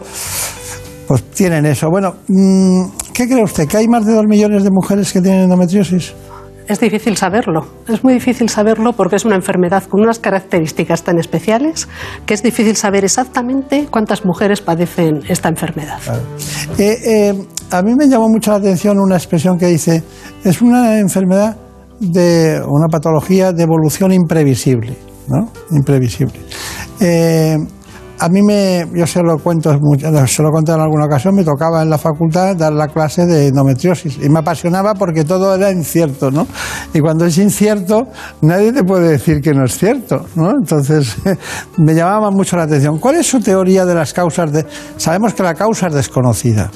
pues tienen eso. Bueno, mm, ¿qué cree usted? ¿Que hay más de dos millones de mujeres que tienen endometriosis? Es difícil saberlo, es muy difícil saberlo porque es una enfermedad con unas características tan especiales que es difícil saber exactamente cuántas mujeres padecen esta enfermedad. Eh, eh, a mí me llamó mucho la atención una expresión que dice, es una enfermedad de una patología de evolución imprevisible, ¿no? Imprevisible. Eh, a mí me, yo se lo cuento, se lo conté en alguna ocasión, me tocaba en la facultad dar la clase de endometriosis y me apasionaba porque todo era incierto, ¿no? Y cuando es incierto, nadie te puede decir que no es cierto, ¿no? Entonces, me llamaba mucho la atención. ¿Cuál es su teoría de las causas de...? Sabemos que la causa es desconocida,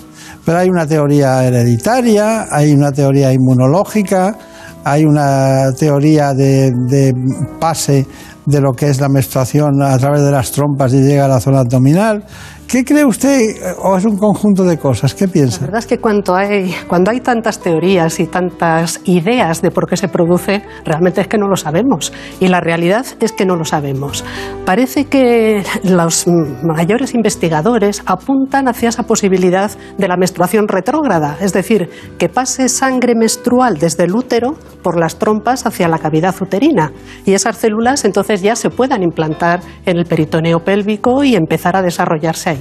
pero hay una teoría hereditaria, hay una teoría inmunológica, hay una teoría de, de pase de lo que es la menstruación a través de las trompas y llega a la zona abdominal. ¿Qué cree usted o es un conjunto de cosas? ¿Qué La piensa? verdad es que cuando hay, cuando hay tantas teorías y tantas ideas de por qué se produce, realmente es que no lo sabemos. Y la realidad es que no lo sabemos. Parece que los mayores investigadores apuntan hacia esa posibilidad de la menstruación retrógrada, es decir, que pase sangre menstrual desde el útero por las trompas hacia la cavidad uterina. Y esas células entonces ya se puedan implantar en el peritoneo pélvico y empezar a desarrollarse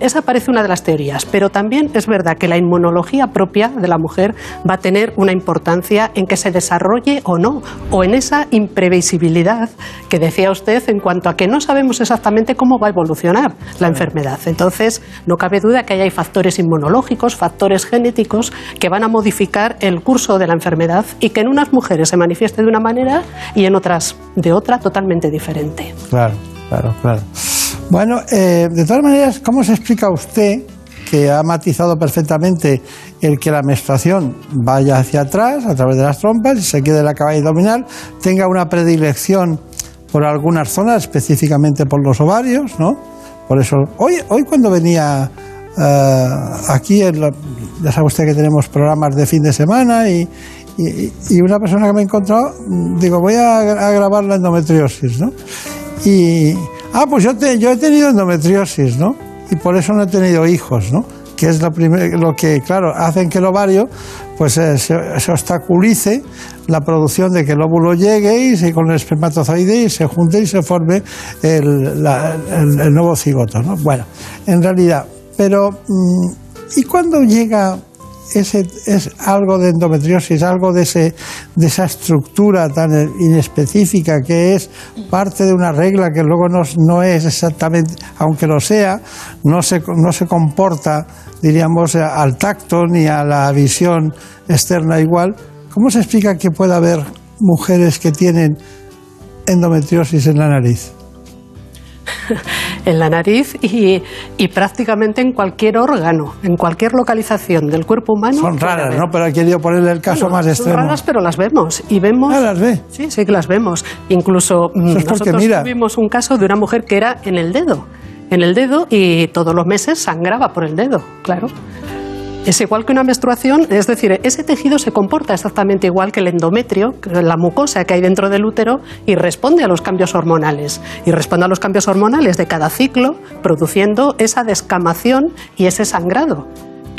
Esa parece una de las teorías, pero también es verdad que la inmunología propia de la mujer va a tener una importancia en que se desarrolle o no, o en esa imprevisibilidad que decía usted en cuanto a que no sabemos exactamente cómo va a evolucionar la enfermedad. Entonces, no cabe duda que ahí hay factores inmunológicos, factores genéticos que van a modificar el curso de la enfermedad y que en unas mujeres se manifieste de una manera y en otras de otra totalmente diferente. Claro, claro, claro. Bueno, eh, de todas maneras, ¿cómo se explica usted que ha matizado perfectamente el que la menstruación vaya hacia atrás a través de las trompas y se quede en la cavidad abdominal, tenga una predilección por algunas zonas, específicamente por los ovarios, ¿no? Por eso, hoy, hoy cuando venía eh, aquí, en la- ya sabe usted que tenemos programas de fin de semana y, una persona que me he encontrado, digo, voy a, a grabar la endometriosis, ¿no? Y, ah, pues yo, he tenido endometriosis, ¿no? Y por eso no he tenido hijos, ¿no? Que es lo, primer- lo que, claro, hacen que el ovario pues eh, se, obstaculice la producción de que el óvulo llegue y se, con el espermatozoide y se junte y se forme el, el- nuevo cigoto, ¿no? Bueno, en realidad, pero mm, ¿y cuando llega ese es algo de endometriosis, algo de, ese, de esa estructura tan inespecífica que es parte de una regla que luego no, es exactamente, aunque lo sea, no se, no se comporta, diríamos, al tacto ni a la visión externa igual. ¿Cómo se explica que pueda haber mujeres que tienen endometriosis en la nariz? en la nariz y, y prácticamente en cualquier órgano, en cualquier localización del cuerpo humano. Son raras. ¿no? Pero he querido ponerle el caso Bueno, más son extremo. raras, pero las vemos. Y vemos. las ve? Sí, sí que las vemos. Incluso mm, es nosotros mira. tuvimos un caso de una mujer que era en el dedo. En el dedo y todos los meses sangraba por el dedo, claro. Es igual que una menstruación, es decir, ese tejido se comporta exactamente igual que el endometrio, la mucosa que hay dentro del útero, y responde a los cambios hormonales. Y responde a los cambios hormonales de cada ciclo, produciendo esa descamación y ese sangrado.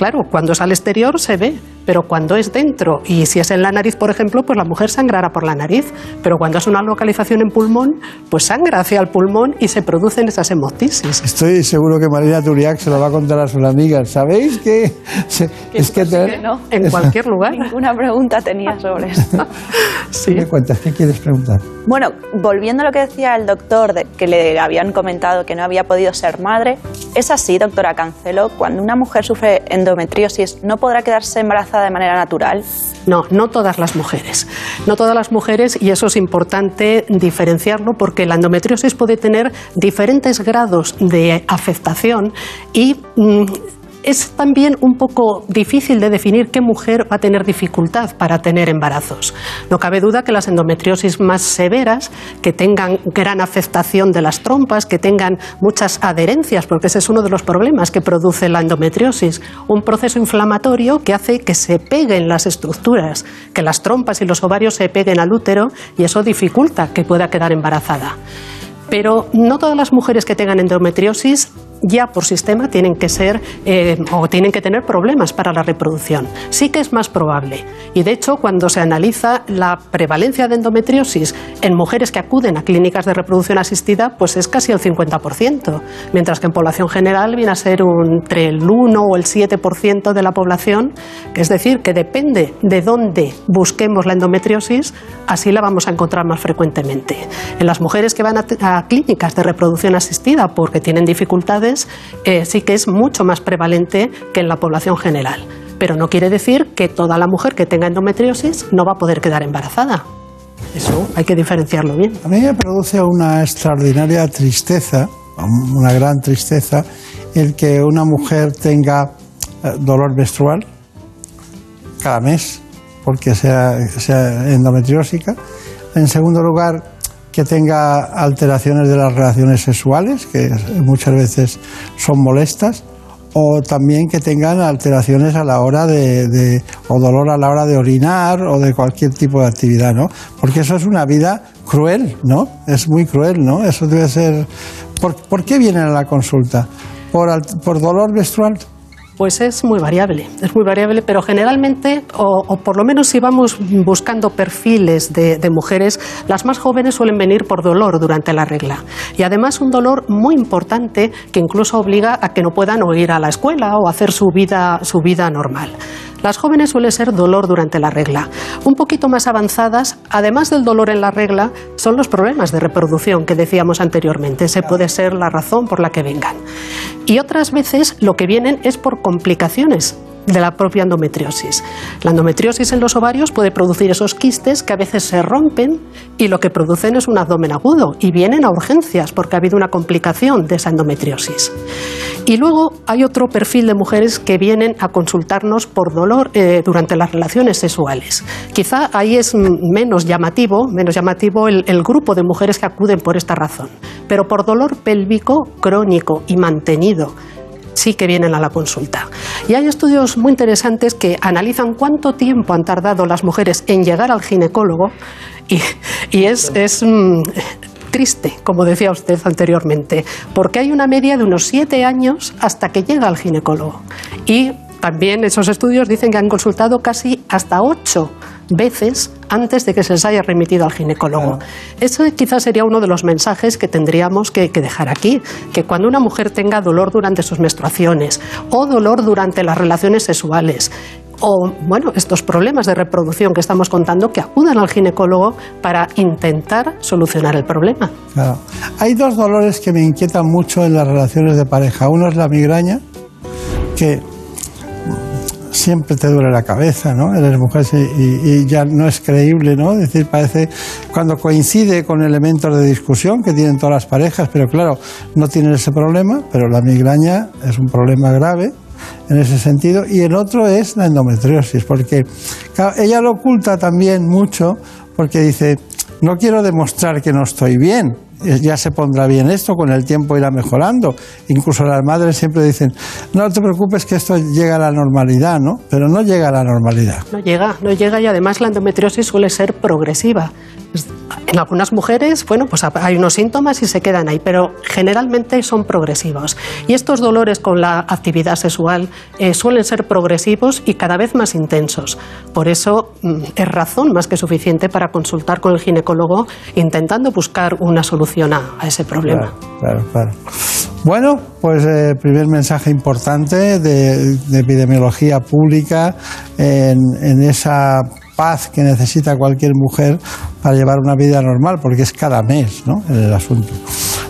Claro, cuando es al exterior se ve, pero cuando es dentro, y si es en la nariz, por ejemplo, pues la mujer sangrará por la nariz, pero cuando es una localización en pulmón, pues sangra hacia el pulmón y se producen esas hemoptisis. Estoy seguro que Marina Turiac se lo va a contar a sus amigas. ¿Sabéis que se- es que te- En cualquier lugar. Ninguna pregunta tenía sobre esto. ¿Qué me cuentas? ¿Qué quieres preguntar? Bueno, volviendo a lo que decía el doctor, de que le habían comentado que no había podido ser madre, ¿es así, doctora Cancelo? Cuando una mujer sufre endometriosis, ¿no podrá quedarse embarazada embarazada de manera natural? No, no todas las mujeres. No todas las mujeres, y eso es importante diferenciarlo porque la endometriosis puede tener diferentes grados de afectación y mm, es también un poco difícil de definir qué mujer va a tener dificultad para tener embarazos. No cabe duda que las endometriosis más severas, que tengan gran afectación de las trompas, que tengan muchas adherencias, porque ese es uno de los problemas que produce la endometriosis, un proceso inflamatorio que hace que se peguen las estructuras, que las trompas y los ovarios se peguen al útero y eso dificulta que pueda quedar embarazada. Pero no todas las mujeres que tengan endometriosis ya por sistema tienen que ser eh, o tienen que tener problemas para la reproducción. Sí que es más probable. Y de hecho, cuando se analiza la prevalencia de endometriosis en mujeres que acuden a clínicas de reproducción asistida, pues es casi el 50%, mientras que en población general viene a ser entre el 1 o el 7% de la población, que es decir, que depende de dónde busquemos la endometriosis, así la vamos a encontrar más frecuentemente. En las mujeres que van a, a clínicas de reproducción asistida porque tienen dificultades, eh, sí que es mucho más prevalente que en la población general. Pero no quiere decir que toda la mujer que tenga endometriosis no va a poder quedar embarazada. Eso hay que diferenciarlo bien. A mí me produce una extraordinaria tristeza, una gran tristeza, el que una mujer tenga eh, dolor menstrual cada mes, porque sea, sea endometriósica. En segundo lugar, que tenga alteraciones de las relaciones sexuales, que muchas veces son molestas, o también que tengan alteraciones a la hora de, o dolor a la hora de orinar o de cualquier tipo de actividad, ¿no? Porque eso es una vida cruel, ¿no? Es muy cruel, ¿no? Eso debe ser. ¿Por, ¿por qué vienen a la consulta? ¿Por, por dolor menstrual? Pues es muy variable, es muy variable, pero generalmente, o, por lo menos si vamos buscando perfiles de, de, mujeres, las más jóvenes suelen venir por dolor durante la regla. Y además un dolor muy importante que incluso obliga a que no puedan o ir a la escuela o hacer su vida, su vida normal. Las jóvenes suele ser dolor durante la regla. Un poquito más avanzadas, además del dolor en la regla, son los problemas de reproducción que decíamos anteriormente. Ese puede ser la razón por la que vengan. Y otras veces lo que vienen es por complicaciones de la propia endometriosis. La endometriosis en los ovarios puede producir esos quistes que a veces se rompen y lo que producen es un abdomen agudo y vienen a urgencias porque ha habido una complicación de esa endometriosis. Y luego hay otro perfil de mujeres que vienen a consultarnos por dolor eh, durante las relaciones sexuales. Quizá ahí es menos llamativo, menos llamativo el, el grupo de mujeres que acuden por esta razón, pero por dolor pélvico crónico y mantenido sí que vienen a la consulta. Y hay estudios muy interesantes que analizan cuánto tiempo han tardado las mujeres en llegar al ginecólogo y, es, es mm, triste, como decía usted anteriormente, porque hay una media de unos siete años hasta que llega al ginecólogo. Y también esos estudios dicen que han consultado casi hasta ocho veces antes de que se les haya remitido al ginecólogo. Eso quizás sería uno de los mensajes que tendríamos que, que, dejar aquí, que cuando una mujer tenga dolor durante sus menstruaciones o dolor durante las relaciones sexuales, o bueno, estos problemas de reproducción que estamos contando, que acudan al ginecólogo para intentar solucionar el problema. Claro. Hay dos dolores que me inquietan mucho en las relaciones de pareja. Uno es la migraña, que siempre te duele la cabeza, ¿no? Eres mujer y, y, ya no es creíble, ¿no? Es decir, parece cuando coincide con elementos de discusión que tienen todas las parejas, pero claro, no tienen ese problema, pero la migraña es un problema grave en ese sentido. Y el otro es la endometriosis, porque ella lo oculta también mucho porque dice, no quiero demostrar que no estoy bien, ya se pondrá bien esto, con el tiempo irá mejorando. Incluso las madres siempre dicen, no te preocupes que esto llega a la normalidad, ¿no? Pero no llega a la normalidad. No llega, no llega y además la endometriosis suele ser progresiva. En algunas mujeres, bueno, pues hay unos síntomas y se quedan ahí, pero generalmente son progresivos. Y estos dolores con la actividad sexual eh, suelen ser progresivos y cada vez más intensos. Por eso mm, es razón más que suficiente para consultar con el ginecólogo intentando buscar una solución a, ese problema. Bueno, pues eh, primer mensaje importante de, de epidemiología pública en, en esa paz que necesita cualquier mujer para llevar una vida normal, porque es cada mes ¿no? el asunto.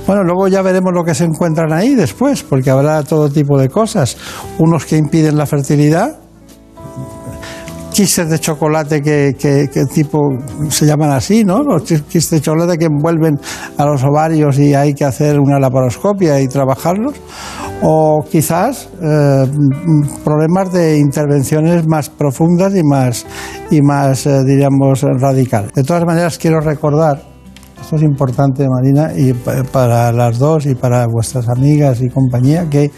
Bueno, luego ya veremos lo que se encuentran ahí después, porque habrá todo tipo de cosas. Unos que impiden la fertilidad, chistes de chocolate que, que- tipo se llaman así, ¿no? Los chis- chistes de chocolate que envuelven a los ovarios y hay que hacer una laparoscopia y trabajarlos. O quizás eh, problemas de intervenciones más profundas y más, y más eh, diríamos, radicales. De todas maneras, quiero recordar esto es importante, Marina, y pa- para las dos y para vuestras amigas y compañía, que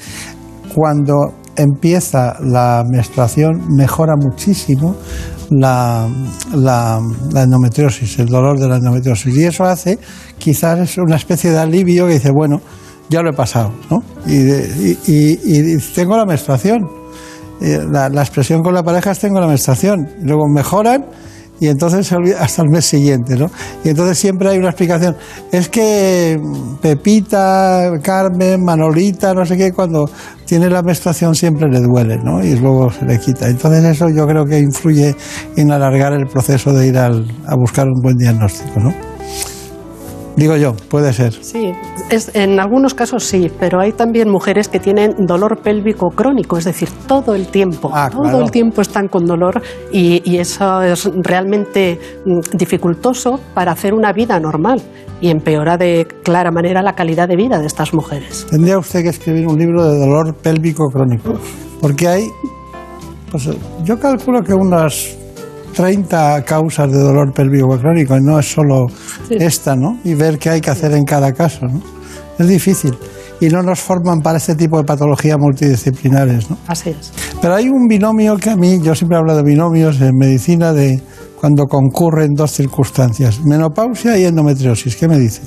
cuando empieza la menstruación mejora muchísimo la, endometriosis, el dolor de la endometriosis. Y eso hace, quizás una especie de alivio que dice, bueno, ya lo he pasado, ¿no? Y, tengo la menstruación. Eh, La, la expresión con la pareja es tengo la menstruación. Luego mejoran y entonces se olvida hasta el mes siguiente, ¿no? Y entonces siempre hay una explicación. Es que Pepita, Carmen, Manolita, no sé qué, cuando tiene la menstruación siempre le duele, ¿no? Y luego se le quita. Entonces eso yo creo que influye en alargar el proceso de ir al- a buscar un buen diagnóstico, ¿no? Digo yo, puede ser. Sí, es, en algunos casos sí, pero hay también mujeres que tienen dolor pélvico crónico, es decir, todo el tiempo, todo Ah, claro. el tiempo están con dolor y, y eso es realmente mm, dificultoso para hacer una vida normal y empeora de clara manera la calidad de vida de estas mujeres. Tendría usted que escribir un libro de dolor pélvico crónico, porque hay, pues, yo calculo que unas 30 causas de dolor pélvico crónico, y no es solo esta, ¿no? Y ver qué hay que hacer en cada caso, ¿no? Es difícil. Y no nos forman para este tipo de patologías multidisciplinares, ¿no? Así es. Pero hay un binomio que a mí, yo siempre hablo de binomios en medicina, de cuando concurren dos circunstancias, menopausia y endometriosis. ¿Qué me dice?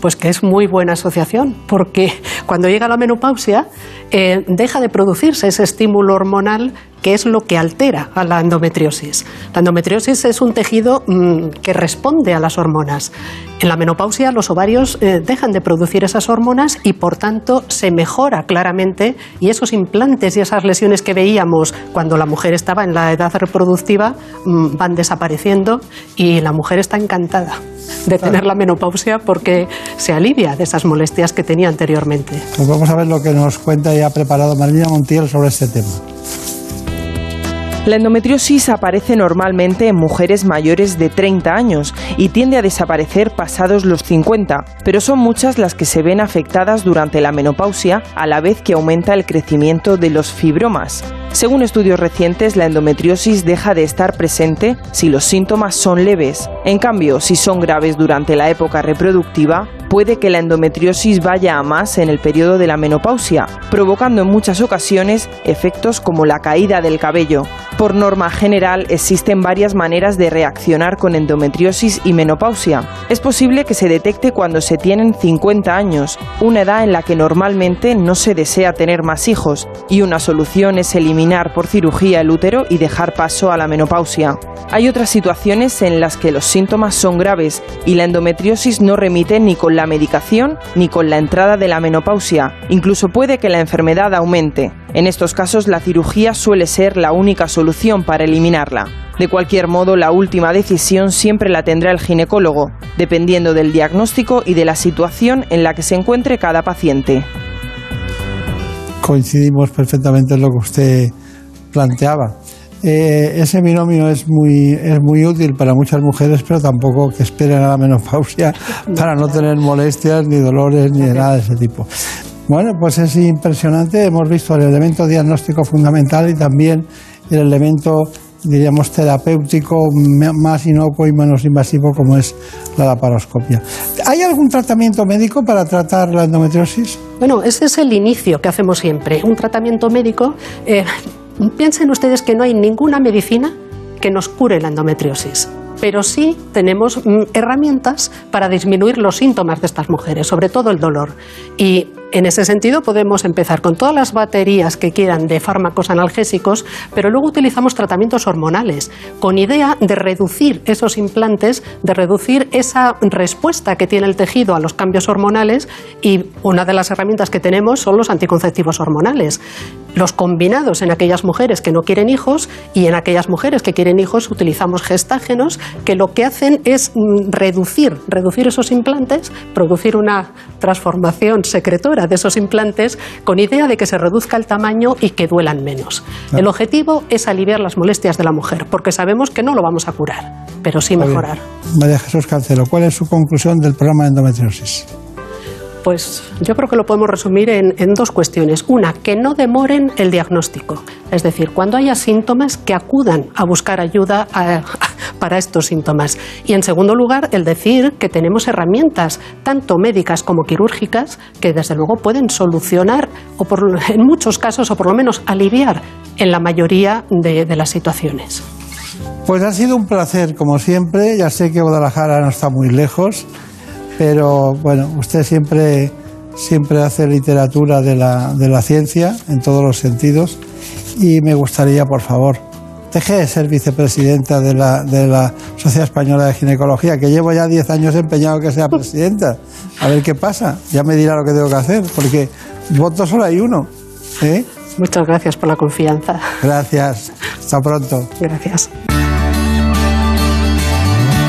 Pues que es muy buena asociación, porque cuando llega la menopausia eh, deja de producirse ese estímulo hormonal que es lo que altera a la endometriosis. La endometriosis es un tejido mm, que responde a las hormonas. En la menopausia los ovarios eh, dejan de producir esas hormonas y por tanto se mejora claramente y esos implantes y esas lesiones que veíamos cuando la mujer estaba en la edad reproductiva mm, van desapareciendo y la mujer está encantada de tener la menopausia porque se alivia de esas molestias que tenía anteriormente. Pues vamos a ver lo que nos cuenta y ha preparado Marina Montiel sobre este tema. La endometriosis aparece normalmente en mujeres mayores de 30 años y tiende a desaparecer pasados los 50, pero son muchas las que se ven afectadas durante la menopausia a la vez que aumenta el crecimiento de los fibromas. Según estudios recientes, la endometriosis deja de estar presente si los síntomas son leves. En cambio, si son graves durante la época reproductiva, puede que la endometriosis vaya a más en el periodo de la menopausia, provocando en muchas ocasiones efectos como la caída del cabello. Por norma general, existen varias maneras de reaccionar con endometriosis y menopausia. Es posible que se detecte cuando se tienen 50 años, una edad en la que normalmente no se desea tener más hijos, y una solución es eliminar por cirugía el útero y dejar paso a la menopausia. Hay otras situaciones en las que los síntomas son graves y la endometriosis no remite ni con la medicación ni con la entrada de la menopausia. Incluso puede que la enfermedad aumente. En estos casos la cirugía suele ser la única solución para eliminarla. De cualquier modo, la última decisión siempre la tendrá el ginecólogo, dependiendo del diagnóstico y de la situación en la que se encuentre cada paciente. Coincidimos perfectamente en lo que usted planteaba. Eh, ese binomio es muy, es muy útil para muchas mujeres, pero tampoco que esperen a la menopausia para no tener molestias, ni dolores, ni nada de ese tipo. Bueno, pues es impresionante. Hemos visto el elemento diagnóstico fundamental y también el elemento, diríamos, terapéutico más inocuo y menos invasivo como es la laparoscopia. ¿Hay algún tratamiento médico para tratar la endometriosis? Bueno, ese es el inicio que hacemos siempre, un tratamiento médico. eh, piensen ustedes que no hay ninguna medicina que nos cure la endometriosis. Pero sí tenemos mm, herramientas para disminuir los síntomas de estas mujeres, sobre todo el dolor. Y en ese sentido podemos empezar con todas las baterías que quieran de fármacos analgésicos, pero luego utilizamos tratamientos hormonales, con idea de reducir esos implantes, de reducir esa respuesta que tiene el tejido a los cambios hormonales y una de las herramientas que tenemos son los anticonceptivos hormonales. los combinados en aquellas mujeres que no quieren hijos y en aquellas mujeres que quieren hijos utilizamos gestágenos que lo que hacen es mm, reducir, reducir esos implantes, producir una transformación secretora de esos implantes con idea de que se reduzca el tamaño y que duelan menos. El objetivo es aliviar las molestias de la mujer, porque sabemos que no lo vamos a curar, pero sí mejorar. María Jesús Cancelo, ¿cuál es su conclusión del programa de endometriosis? Pues yo creo que lo podemos resumir en, dos cuestiones. Una, que no demoren el diagnóstico. Es decir, cuando haya síntomas, que acudan a buscar ayuda a- para estos síntomas. Y en segundo lugar, el decir que tenemos herramientas, tanto médicas como quirúrgicas, que desde luego pueden solucionar, o en muchos casos, o por lo menos aliviar en la mayoría de- de las situaciones. Pues ha sido un placer, como siempre. Ya sé que Guadalajara no está muy lejos, pero bueno, usted siempre, siempre hace literatura de la, de la ciencia en todos los sentidos. Y me gustaría, por favor, deje de ser vicepresidenta de la, de la Sociedad Española de Ginecología, que llevo ya 10 años empeñado que sea presidenta. A ver qué pasa. Ya me dirá lo que tengo que hacer, porque voto solo hay uno. ¿eh? Muchas gracias por la confianza. Gracias. Hasta pronto. Gracias.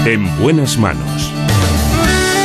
En buenas manos.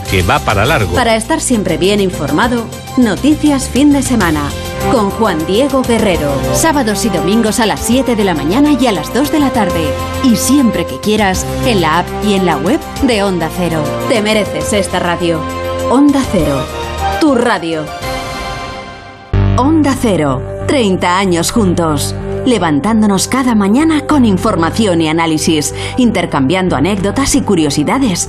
que va para largo. Para estar siempre bien informado, Noticias fin de semana. Con Juan Diego Guerrero. Sábados y domingos a las 7 de la mañana y a las 2 de la tarde. Y siempre que quieras, en la app y en la web de Onda Cero. Te mereces esta radio. Onda Cero. Tu radio. Onda Cero. 30 años juntos. Levantándonos cada mañana con información y análisis, intercambiando anécdotas y curiosidades,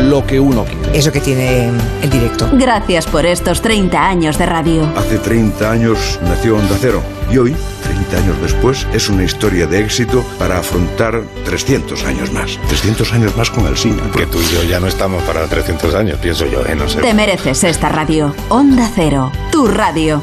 lo que uno quiere. Eso que tiene el directo. Gracias por estos 30 años de radio. Hace 30 años nació Onda Cero y hoy, 30 años después, es una historia de éxito para afrontar 300 años más. 300 años más con el cine. Que tú y yo ya no estamos para 300 años, pienso yo, ¿eh? No sé. Te mereces esta radio. Onda Cero, tu radio.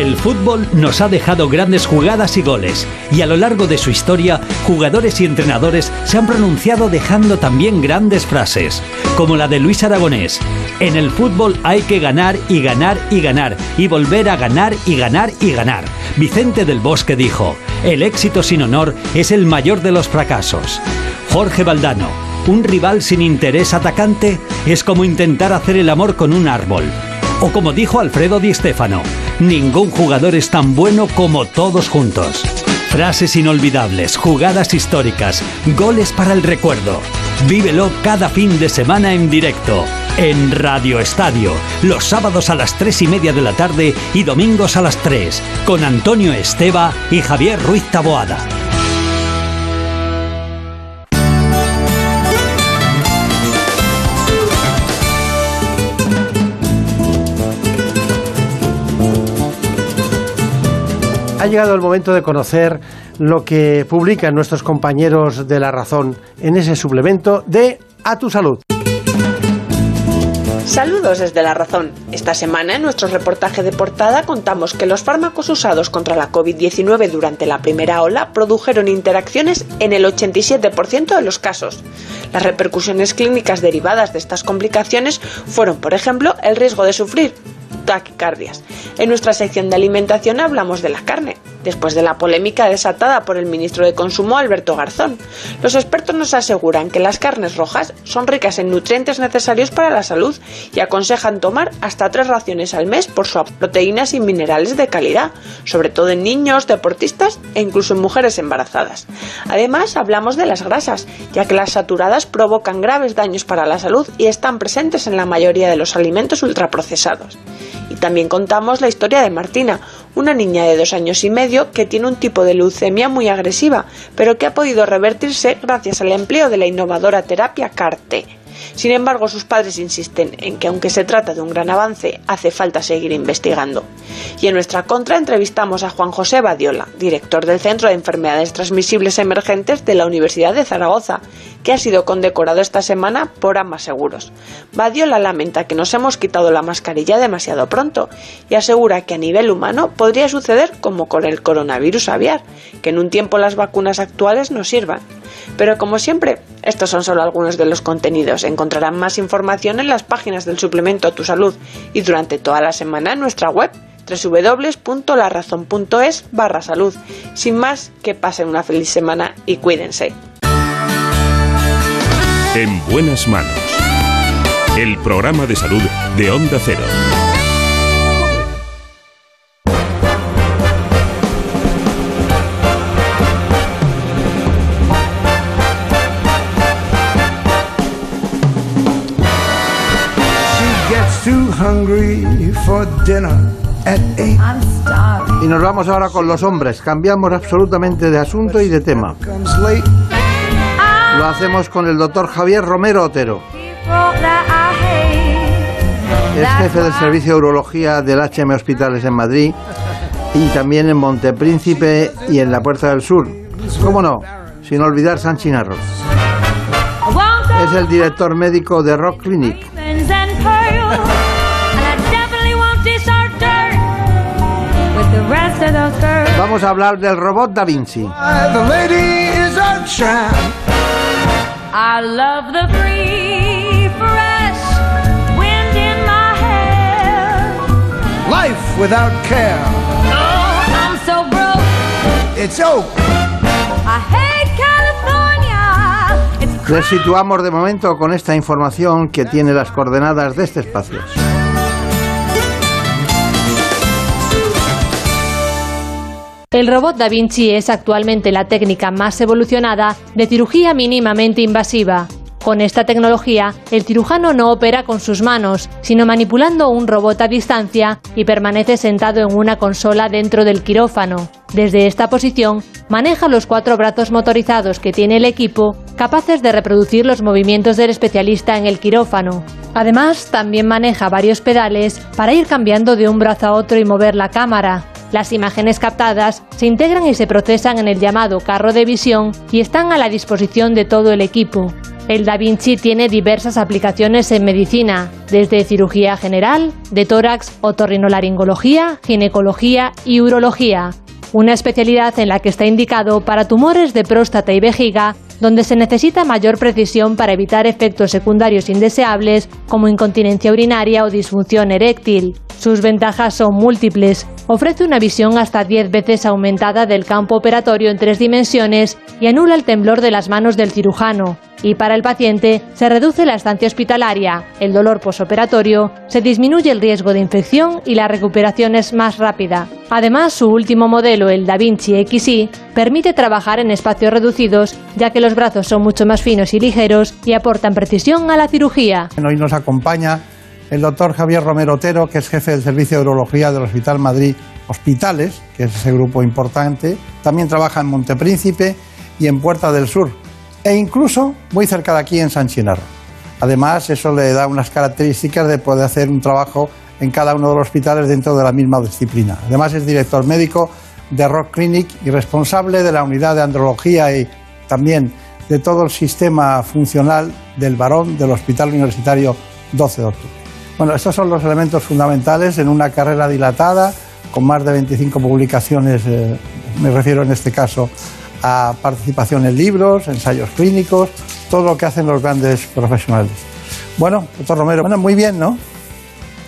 El fútbol nos ha dejado grandes jugadas y goles, y a lo largo de su historia, jugadores y entrenadores se han pronunciado dejando también grandes frases, como la de Luis Aragonés. En el fútbol hay que ganar y ganar y ganar, y volver a ganar y ganar y ganar. Vicente del Bosque dijo, el éxito sin honor es el mayor de los fracasos. Jorge Valdano, un rival sin interés atacante es como intentar hacer el amor con un árbol. O como dijo Alfredo Di Stéfano, ningún jugador es tan bueno como todos juntos. Frases inolvidables, jugadas históricas, goles para el recuerdo. Vívelo cada fin de semana en directo, en Radio Estadio, los sábados a las 3 y media de la tarde y domingos a las 3, con Antonio Esteba y Javier Ruiz Taboada. Ha llegado el momento de conocer lo que publican nuestros compañeros de La Razón en ese suplemento de A tu Salud. Saludos desde La Razón. Esta semana en nuestro reportaje de portada contamos que los fármacos usados contra la COVID-19 durante la primera ola produjeron interacciones en el 87% de los casos. Las repercusiones clínicas derivadas de estas complicaciones fueron, por ejemplo, el riesgo de sufrir taquicardias. En nuestra sección de alimentación hablamos de la carne, después de la polémica desatada por el ministro de Consumo Alberto Garzón. Los expertos nos aseguran que las carnes rojas son ricas en nutrientes necesarios para la salud y aconsejan tomar hasta tres raciones al mes por sus proteínas y minerales de calidad, sobre todo en niños, deportistas e incluso en mujeres embarazadas. Además, hablamos de las grasas, ya que las saturadas provocan graves daños para la salud y están presentes en la mayoría de los alimentos ultraprocesados. Y también contamos la historia de Martina, una niña de dos años y medio que tiene un tipo de leucemia muy agresiva, pero que ha podido revertirse gracias al empleo de la innovadora terapia CAR-T. Sin embargo, sus padres insisten en que aunque se trata de un gran avance, hace falta seguir investigando. Y en nuestra contra entrevistamos a Juan José Badiola, director del Centro de Enfermedades Transmisibles Emergentes de la Universidad de Zaragoza, que ha sido condecorado esta semana por ambas seguros. Badiola lamenta que nos hemos quitado la mascarilla demasiado pronto y asegura que a nivel humano podría suceder como con el coronavirus aviar, que en un tiempo las vacunas actuales no sirvan. Pero como siempre, estos son solo algunos de los contenidos. Encontrarán más información en las páginas del suplemento Tu Salud y durante toda la semana en nuestra web www.larazón.es barra salud. Sin más, que pasen una feliz semana y cuídense. En buenas manos. El programa de salud de Onda Cero. Y nos vamos ahora con los hombres. Cambiamos absolutamente de asunto y de tema. Lo hacemos con el doctor Javier Romero Otero. Es jefe del servicio de urología del HM Hospitales en Madrid y también en Montepríncipe y en la Puerta del Sur. ¿Cómo no? Sin olvidar San Chinarro. Es el director médico de Rock Clinic. Vamos a hablar del robot Da Vinci. I love the free, fresh wind in my hair. Life without care. Oh, I'm so broke. It's oak. I hate California. It's Les situamos de momento con esta información que tiene las coordenadas de este espacio. El robot Da Vinci es actualmente la técnica más evolucionada de cirugía mínimamente invasiva. Con esta tecnología, el cirujano no opera con sus manos, sino manipulando un robot a distancia y permanece sentado en una consola dentro del quirófano. Desde esta posición, maneja los cuatro brazos motorizados que tiene el equipo, capaces de reproducir los movimientos del especialista en el quirófano. Además, también maneja varios pedales para ir cambiando de un brazo a otro y mover la cámara. Las imágenes captadas se integran y se procesan en el llamado carro de visión y están a la disposición de todo el equipo. El Da Vinci tiene diversas aplicaciones en medicina, desde cirugía general, de tórax, otorrinolaringología, ginecología y urología, una especialidad en la que está indicado para tumores de próstata y vejiga, donde se necesita mayor precisión para evitar efectos secundarios indeseables como incontinencia urinaria o disfunción eréctil. Sus ventajas son múltiples. Ofrece una visión hasta 10 veces aumentada del campo operatorio en tres dimensiones y anula el temblor de las manos del cirujano. Y para el paciente se reduce la estancia hospitalaria, el dolor posoperatorio, se disminuye el riesgo de infección y la recuperación es más rápida. Además, su último modelo, el Da Vinci XI, permite trabajar en espacios reducidos, ya que los brazos son mucho más finos y ligeros y aportan precisión a la cirugía. Hoy nos acompaña el doctor Javier Romero Otero, que es jefe del Servicio de Urología del Hospital Madrid Hospitales, que es ese grupo importante. También trabaja en Montepríncipe y en Puerta del Sur, e incluso muy cerca de aquí en San Chinarro. Además, eso le da unas características de poder hacer un trabajo en cada uno de los hospitales dentro de la misma disciplina. Además, es director médico de Rock Clinic y responsable de la unidad de andrología y también de todo el sistema funcional del varón del Hospital Universitario 12 de octubre. Bueno, estos son los elementos fundamentales en una carrera dilatada, con más de 25 publicaciones, eh, me refiero en este caso a participación en libros, ensayos clínicos, todo lo que hacen los grandes profesionales. Bueno, doctor Romero, bueno, muy bien, ¿no?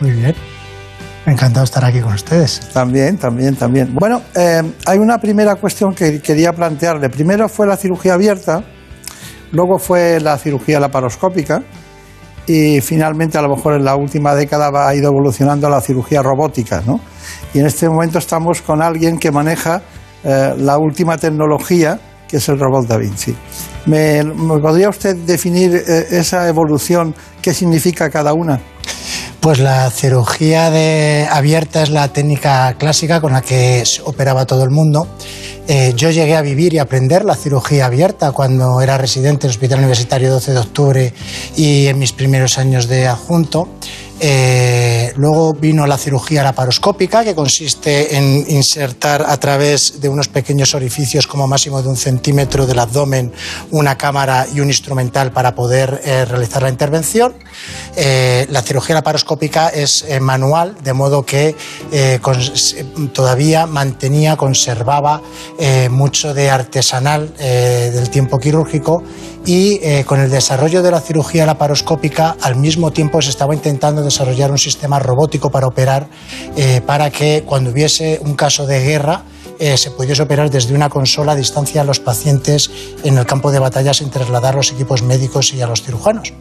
Muy bien. Encantado de estar aquí con ustedes. También, también, también. Bueno, eh, hay una primera cuestión que quería plantearle. Primero fue la cirugía abierta, luego fue la cirugía laparoscópica y finalmente a lo mejor en la última década va- ha ido evolucionando la cirugía robótica, ¿no? Y en este momento estamos con alguien que maneja eh, la última tecnología, que es el robot Da Vinci. ¿Me, podría usted definir eh, esa evolución? ¿Qué significa cada una? Pues la cirugía de abierta es la técnica clásica con la que operaba todo el mundo. Eh, yo llegué a vivir y aprender la cirugía abierta cuando era residente del Hospital Universitario 12 de Octubre y en mis primeros años de adjunto. Eh, luego vino la cirugía laparoscópica, que consiste en insertar a través de unos pequeños orificios como máximo de un centímetro del abdomen una cámara y un instrumental para poder eh, realizar la intervención. Eh, la cirugía laparoscópica es manual, de modo que todavía mantenía, conservaba mucho de artesanal del tiempo quirúrgico y eh, con el desarrollo de la cirugía laparoscópica al mismo tiempo se estaba intentando desarrollar un sistema robótico para operar eh, para que cuando hubiese un caso de guerra eh, se pudiese operar desde una consola a distancia a los pacientes en el campo de batalla sin trasladar los equipos médicos y a los cirujanos.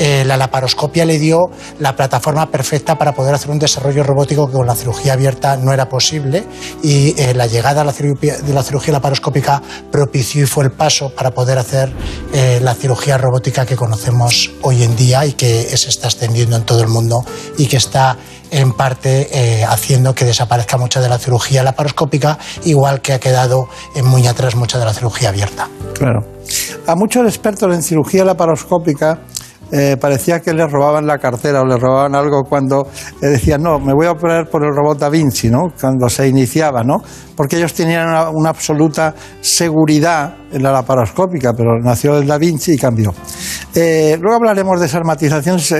Eh, la laparoscopia le dio la plataforma perfecta para poder hacer un desarrollo robótico que con la cirugía abierta no era posible y eh, la llegada de la cirugía laparoscópica propició y fue el paso para poder hacer la cirugía robótica que conocemos hoy en día y que se está extendiendo en todo el mundo y que está en parte eh, haciendo que desaparezca mucha de la cirugía laparoscópica, igual que ha quedado en muy atrás mucha de la cirugía abierta. Claro. A muchos expertos en cirugía laparoscópica eh, parecía que les robaban la cartera o les robaban algo cuando eh, decían, no, me voy a operar por el robot Da Vinci, ¿no? Cuando se iniciaba, ¿no? Porque ellos tenían una, absoluta seguridad en la laparoscópica, pero nació el Da Vinci y cambió. Eh, luego hablaremos de esas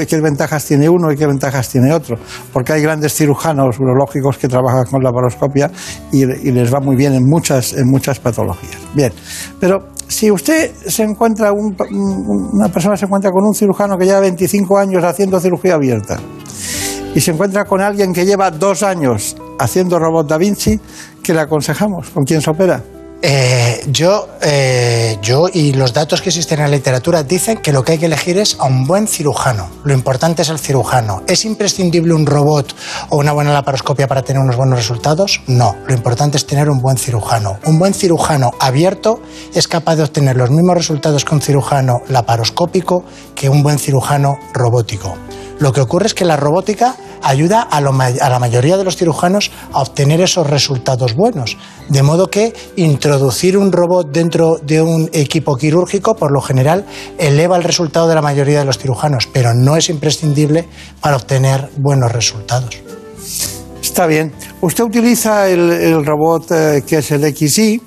qué ventajas tiene uno y qué ventajas tiene otro, porque hay grandes cirujanos urológicos que trabajan con laparoscopia y, y les va muy bien en muchas, en muchas patologías. Bien, pero si usted se encuentra, un- un- una persona se encuentra con un cirujano que lleva 25 años haciendo cirugía abierta y se encuentra con alguien que lleva dos años haciendo robot Da Vinci, ¿qué le aconsejamos? ¿Con quién se opera? Eh, yo, eh, yo y los datos que existen en la literatura dicen que lo que hay que elegir es a un buen cirujano. Lo importante es el cirujano. ¿Es imprescindible un robot o una buena laparoscopia para tener unos buenos resultados? No. Lo importante es tener un buen cirujano. Un buen cirujano abierto es capaz de obtener los mismos resultados que un cirujano laparoscópico que un buen cirujano robótico. Lo que ocurre es que la robótica ayuda a, la mayoría de los cirujanos a obtener esos resultados buenos. De modo que introducir un robot dentro de un equipo quirúrgico, por lo general, eleva el resultado de la mayoría de los cirujanos, pero no es imprescindible para obtener buenos resultados. Está bien. Usted utiliza el, robot eh, que es el XI,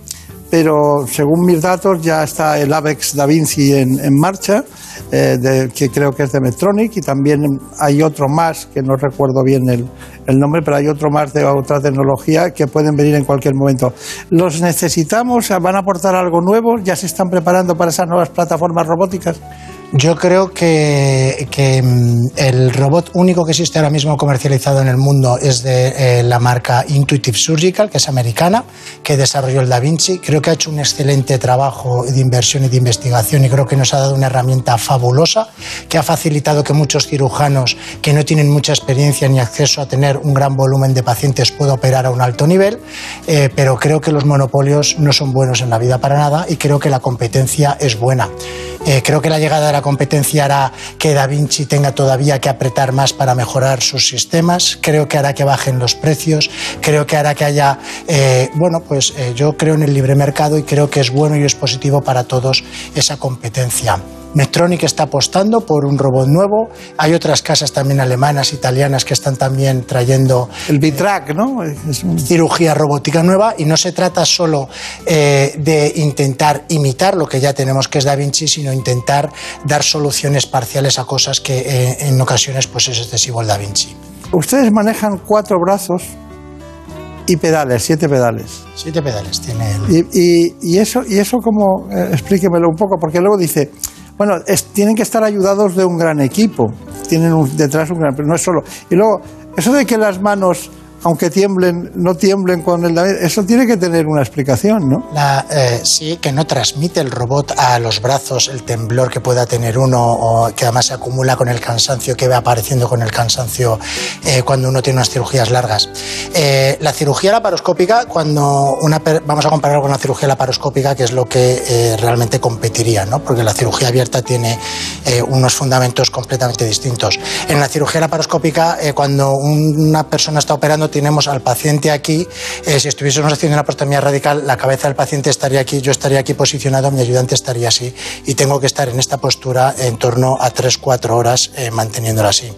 pero según mis datos ya está el Avex Da Vinci en marcha eh, de- que creo que es de Medtronic, y también hay otro más, que no recuerdo bien el, el nombre, pero hay otro más de otra tecnología que pueden venir en cualquier momento. ¿Los necesitamos? ¿Van a aportar algo nuevo? ¿Ya se están preparando para esas nuevas plataformas robóticas? Yo creo que, que, mm, el robot único que existe ahora mismo comercializado en el mundo es de eh, la marca Intuitive Surgical, que es americana, que desarrolló el Da Vinci. Creo que ha hecho un excelente trabajo de inversión y de investigación y creo que nos ha dado una herramienta fabulosa que ha facilitado que muchos cirujanos que no tienen mucha experiencia ni acceso a tener un gran volumen de pacientes puedan operar a un alto nivel, eh, pero creo que los monopolios no son buenos en la vida para nada y creo que la competencia es buena. Eh, creo que la llegada de la competencia hará que Da Vinci tenga todavía que apretar más para mejorar sus sistemas. Creo que hará que bajen los precios. Creo que hará que haya, eh, bueno, pues eh, yo creo en el libre mercado y creo que es bueno y es positivo para todos esa competencia. Medtronic está apostando por un robot nuevo. Hay otras casas también alemanas, italianas que están también trayendo el Bitrack, ¿no? cirugía robótica nueva y no se trata solo eh, de intentar imitar lo que ya tenemos que es Da Vinci, sino intentar dar soluciones parciales a cosas que eh, en ocasiones pues es excesivo el Da Vinci. Ustedes manejan cuatro brazos y pedales, siete pedales. Siete pedales tiene el... Y, y- y eso, y eso como, eh, explíquemelo un poco, porque luego dice, bueno, es- tienen que estar ayudados de un gran equipo, tienen un- detrás un gran, pero no es solo. Y luego, eso de que las manos, aunque tiemblen, no tiemblen con el eso tiene que tener una explicación, ¿no? Eh, sí, que no transmite el robot a los brazos el temblor que pueda tener uno o que además se acumula con el cansancio que va apareciendo con el cansancio eh, cuando uno tiene unas cirugías largas. Eh, la cirugía laparoscópica, cuando una vamos a comparar con la cirugía laparoscópica, que es lo que realmente competiría, ¿no? porque la cirugía abierta tiene unos fundamentos completamente distintos. En la cirugía laparoscópica, cuando una persona está operando, tenemos al paciente aquí. eh, si estuviésemos haciendo una prostomía radical, la cabeza del paciente estaría aquí, yo estaría aquí posicionado, mi ayudante estaría así. Y tengo que estar en esta postura en torno a 3-4 horas eh, manteniéndola así.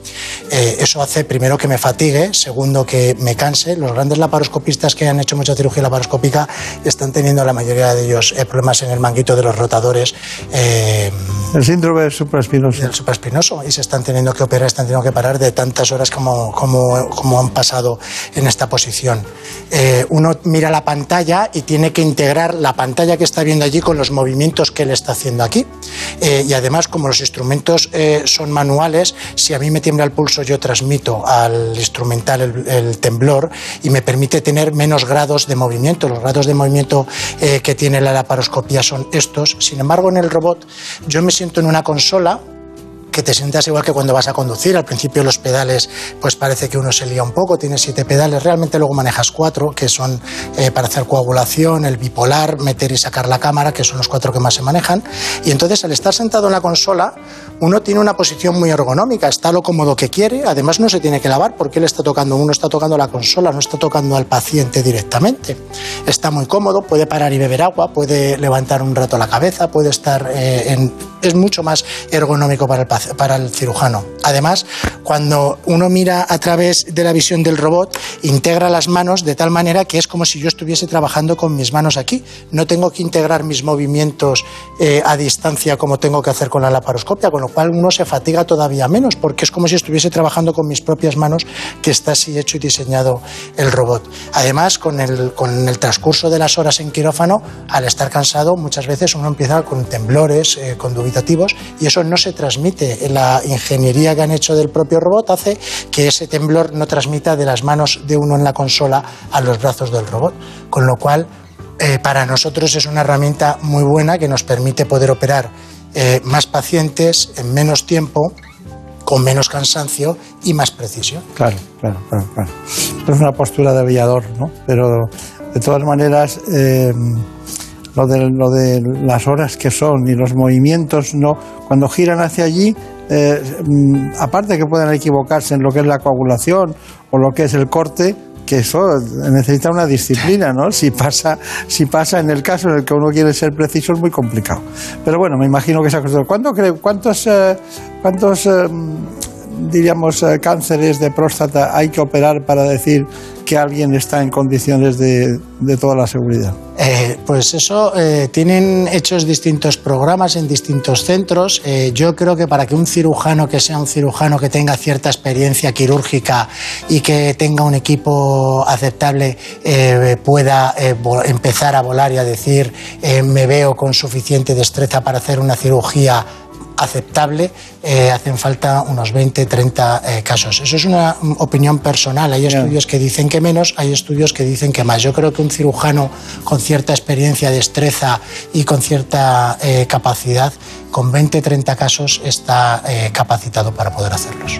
Eh, eso hace, primero, que me fatigue, segundo, que me canse. Los grandes laparoscopistas que han hecho mucha cirugía laparoscópica están teniendo, la mayoría de ellos, eh, problemas en el manguito de los rotadores. eh, El síndrome supraespinoso. del supraespinoso y se están teniendo que operar, están teniendo que parar de tantas horas como, como, como han pasado en esta posición. Eh, uno mira la pantalla y tiene que integrar la pantalla que está viendo allí con los movimientos que él está haciendo aquí. Eh, y además, como los instrumentos eh, son manuales, si a mí me tiembla el pulso, yo transmito al instrumental el, el temblor y me permite tener menos grados de movimiento. Los grados de movimiento que tiene la laparoscopía son estos. Sin embargo, en el robot, yo me siento en una consola que te sientas igual que cuando vas a conducir. Al principio los pedales, pues parece que uno se lía un poco, tienes siete pedales, realmente luego manejas cuatro, que son eh, para hacer coagulación, el bipolar, meter y sacar la cámara, que son los cuatro que más se manejan. Y entonces al estar sentado en la consola, uno tiene una posición muy ergonómica, está lo cómodo que quiere, además no se tiene que lavar porque él está tocando, uno está tocando la consola, no está tocando al paciente directamente. Está muy cómodo, puede parar y beber agua, puede levantar un rato la cabeza, puede estar eh, en... Es mucho más ergonómico para el, cirujano. Además, cuando uno mira a través de la visión del robot, integra las manos de tal manera que es como si yo estuviese trabajando con mis manos aquí. No tengo que integrar mis movimientos eh, a distancia como tengo que hacer con la laparoscopia, cual uno se fatiga todavía menos, porque es como si estuviese trabajando con mis propias manos, que está así hecho y diseñado el robot. Además, con el, con el transcurso de las horas en quirófano, al estar cansado, muchas veces uno empieza con temblores, eh, con dubitativos, y eso no se transmite. La ingeniería que han hecho del propio robot hace que ese temblor no transmita de las manos de uno en la consola a los brazos del robot. Con lo cual, eh, para nosotros es una herramienta muy buena que nos permite poder operar eh, más pacientes en menos tiempo, con menos cansancio y más precisión. Claro, claro, claro. claro. Es una postura de aviador, ¿no? Pero de todas maneras, eh, lo, de, lo de las horas que son y los movimientos, no cuando giran hacia allí, eh, mm, aparte que puedan equivocarse en lo que es la coagulación o lo que es el corte, que eso necesita una disciplina, ¿no? Si pasa, si pasa en el caso en el que uno quiere ser preciso es muy complicado. Pero bueno, me imagino que esa cosa. ¿Cuánto cuántos, eh, cuántos eh, diríamos, eh, cánceres de próstata hay que operar para decir que alguien está en condiciones de, de toda la seguridad? Eh, pues eso, eh, tienen hechos distintos programas en distintos centros. Eh, yo creo que para que un cirujano que sea un cirujano que tenga cierta experiencia quirúrgica y que tenga un equipo aceptable pueda empezar a volar y a decir me veo con suficiente destreza para hacer una cirugía aceptable, eh, hacen falta unos 20, 30 eh, casos. Eso es una mm, opinión personal. Hay estudios que dicen que menos, hay estudios que dicen que más. Yo creo que un cirujano con cierta experiencia, destreza y con cierta eh, capacidad, con 20, 30 casos está capacitado para poder hacerlos.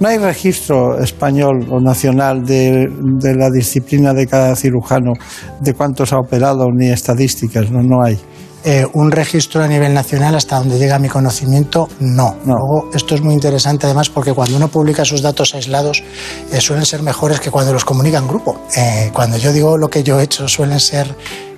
No hay registro español o nacional de, de la disciplina de cada cirujano, de cuántos ha operado, ni estadísticas, no, no hay. Eh, un registro a nivel nacional, hasta donde llega mi conocimiento, no. Luego, esto es muy interesante además porque cuando uno publica sus datos aislados eh, suelen ser mejores que cuando los comunica en grupo. Eh, cuando yo digo lo que yo he hecho suelen ser...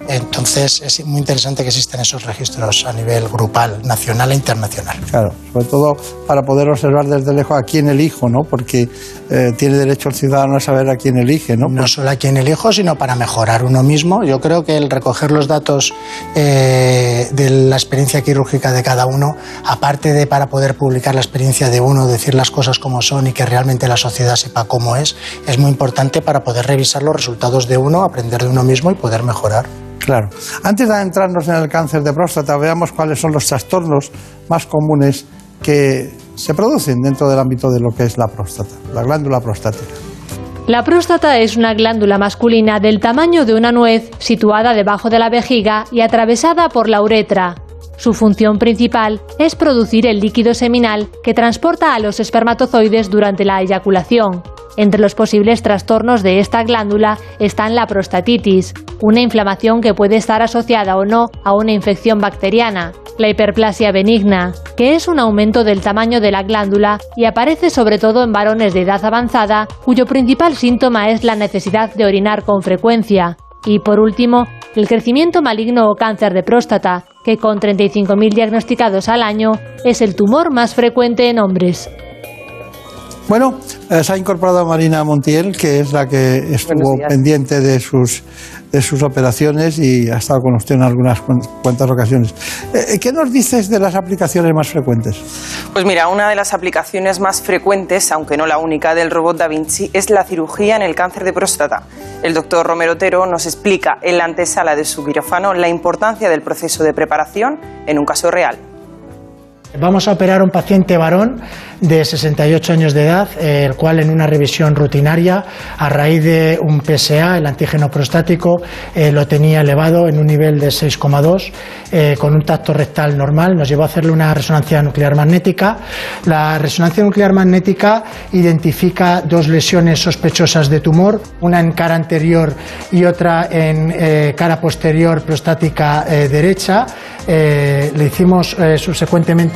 Entonces es muy interesante que existan esos registros a nivel grupal, nacional e internacional. Claro, sobre todo para poder observar desde lejos a quién elijo, ¿no? Porque eh, tiene derecho el ciudadano a saber a quién elige, ¿no? No solo a quién elijo, sino para mejorar uno mismo. Yo creo que el recoger los datos eh, de la experiencia quirúrgica de cada uno, aparte de para poder publicar la experiencia de uno, decir las cosas como son y que realmente la sociedad sepa cómo es, es muy importante para poder revisar los resultados de uno, aprender de uno mismo y poder mejorar. Claro. Antes de adentrarnos en el cáncer de próstata, veamos cuáles son los trastornos más comunes que se producen dentro del ámbito de lo que es la próstata, la glándula prostática. La próstata es una glándula masculina del tamaño de una nuez situada debajo de la vejiga y atravesada por la uretra. Su función principal es producir el líquido seminal que transporta a los espermatozoides durante la eyaculación. Entre los posibles trastornos de esta glándula están la prostatitis, una inflamación que puede estar asociada o no a una infección bacteriana, la hiperplasia benigna, que es un aumento del tamaño de la glándula y aparece sobre todo en varones de edad avanzada, cuyo principal síntoma es la necesidad de orinar con frecuencia. Y por último, el crecimiento maligno o cáncer de próstata, que con 35.000 diagnosticados al año es el tumor más frecuente en hombres. Bueno, eh, se ha incorporado Marina Montiel, que es la que estuvo pendiente de sus, de sus operaciones y ha estado con usted en algunas cuan- cuantas ocasiones. Eh, ¿Qué nos dices de las aplicaciones más frecuentes? Pues mira, una de las aplicaciones más frecuentes, aunque no la única, del robot Da Vinci es la cirugía en el cáncer de próstata. El doctor Romero Otero nos explica en la antesala de su quirófano la importancia del proceso de preparación en un caso real. Vamos a operar a un paciente varón de 68 años de edad, el cual en una revisión rutinaria, a raíz de un PSA, el antígeno prostático, eh, lo tenía elevado en un nivel de 6,2, eh, con un tacto rectal normal. Nos llevó a hacerle una resonancia nuclear magnética. La resonancia nuclear magnética identifica dos lesiones sospechosas de tumor, una en cara anterior y otra en eh, cara posterior prostática derecha. Le hicimos eh,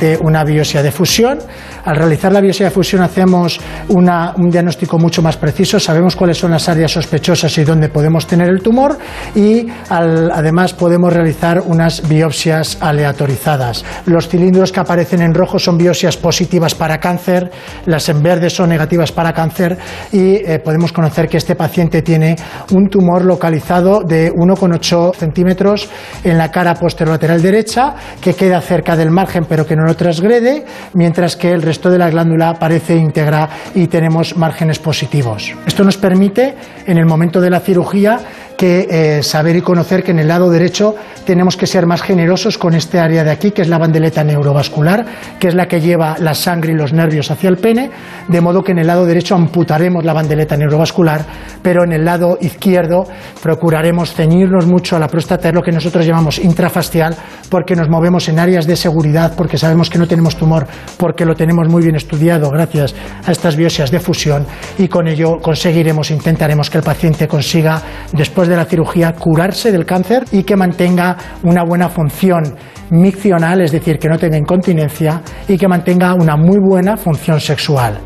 subsecuentemente una biopsia de fusión. Al realizar la biopsia de fusión hacemos una- un diagnóstico mucho más preciso, sabemos cuáles son las áreas sospechosas y dónde podemos tener el tumor y al- además podemos realizar unas biopsias aleatorizadas. Los cilindros que aparecen en rojo son biopsias positivas para cáncer, las en verde son negativas para cáncer y eh, podemos conocer que este paciente tiene un tumor localizado de 1,8 centímetros en la cara posterolateral derecha que queda cerca del margen pero que no lo transgrede, mientras que el resto de la glándula parece íntegra y tenemos márgenes positivos. Esto nos permite, en el momento de la cirugía, que eh, saber y conocer que en el lado derecho tenemos que ser más generosos con este área de aquí, que es la bandeleta neurovascular, que es la que lleva la sangre y los nervios hacia el pene, de modo que en el lado derecho amputaremos la bandeleta neurovascular, pero en el lado izquierdo procuraremos ceñirnos mucho a la próstata, es lo que nosotros llamamos intrafascial, porque nos movemos en áreas de seguridad, porque sabemos que no tenemos tumor, porque lo tenemos muy bien estudiado gracias a estas biopsias de fusión y con ello conseguiremos, intentaremos que el paciente consiga, después de la cirugía, curarse del cáncer y que mantenga una buena función miccional, es decir, que no tenga incontinencia y que mantenga una muy buena función sexual.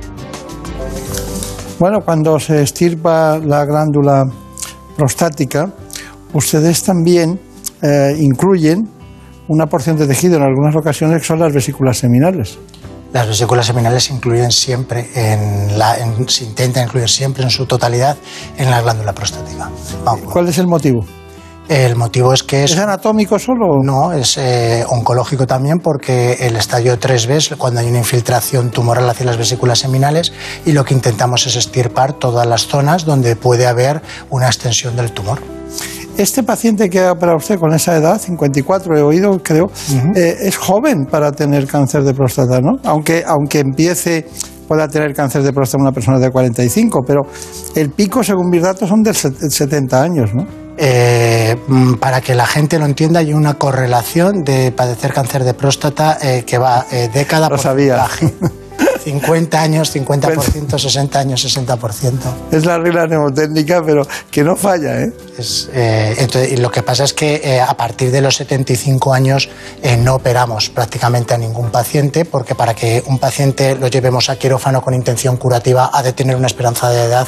Bueno, cuando se estirpa la glándula prostática, ustedes también eh, incluyen una porción de tejido en algunas ocasiones que son las vesículas seminales. Las vesículas seminales se incluyen siempre, en la, en- se intenta incluir siempre en su totalidad en la glándula prostática. Vamos, ¿Cuál es el motivo? el motivo es que es... ¿Es anatómico solo? No, es eh, oncológico también porque el estadio 3B es cuando hay una infiltración tumoral hacia las vesículas seminales y lo que intentamos es estirpar todas las zonas donde puede haber una extensión del tumor. Este paciente que ha operado usted con esa edad, 54 he oído, creo, eh, es joven para tener cáncer de próstata, ¿no? Aunque, aunque empiece, pueda tener cáncer de próstata una persona de 45, pero el pico, según mis datos, son de 70 años, ¿no? Eh, mm, para que la gente lo entienda, hay una correlación de padecer cáncer de próstata eh, que va eh, década por porcentaje. 50 años, 50%, 60 años, 60%. Es la regla mnemotécnica, pero que no falla, ¿eh? Es, eh, entonces, y lo que pasa es que eh, a partir de los 75 años eh, no operamos prácticamente a ningún paciente, porque para que un paciente lo llevemos a quirófano con intención curativa ha de tener una esperanza de edad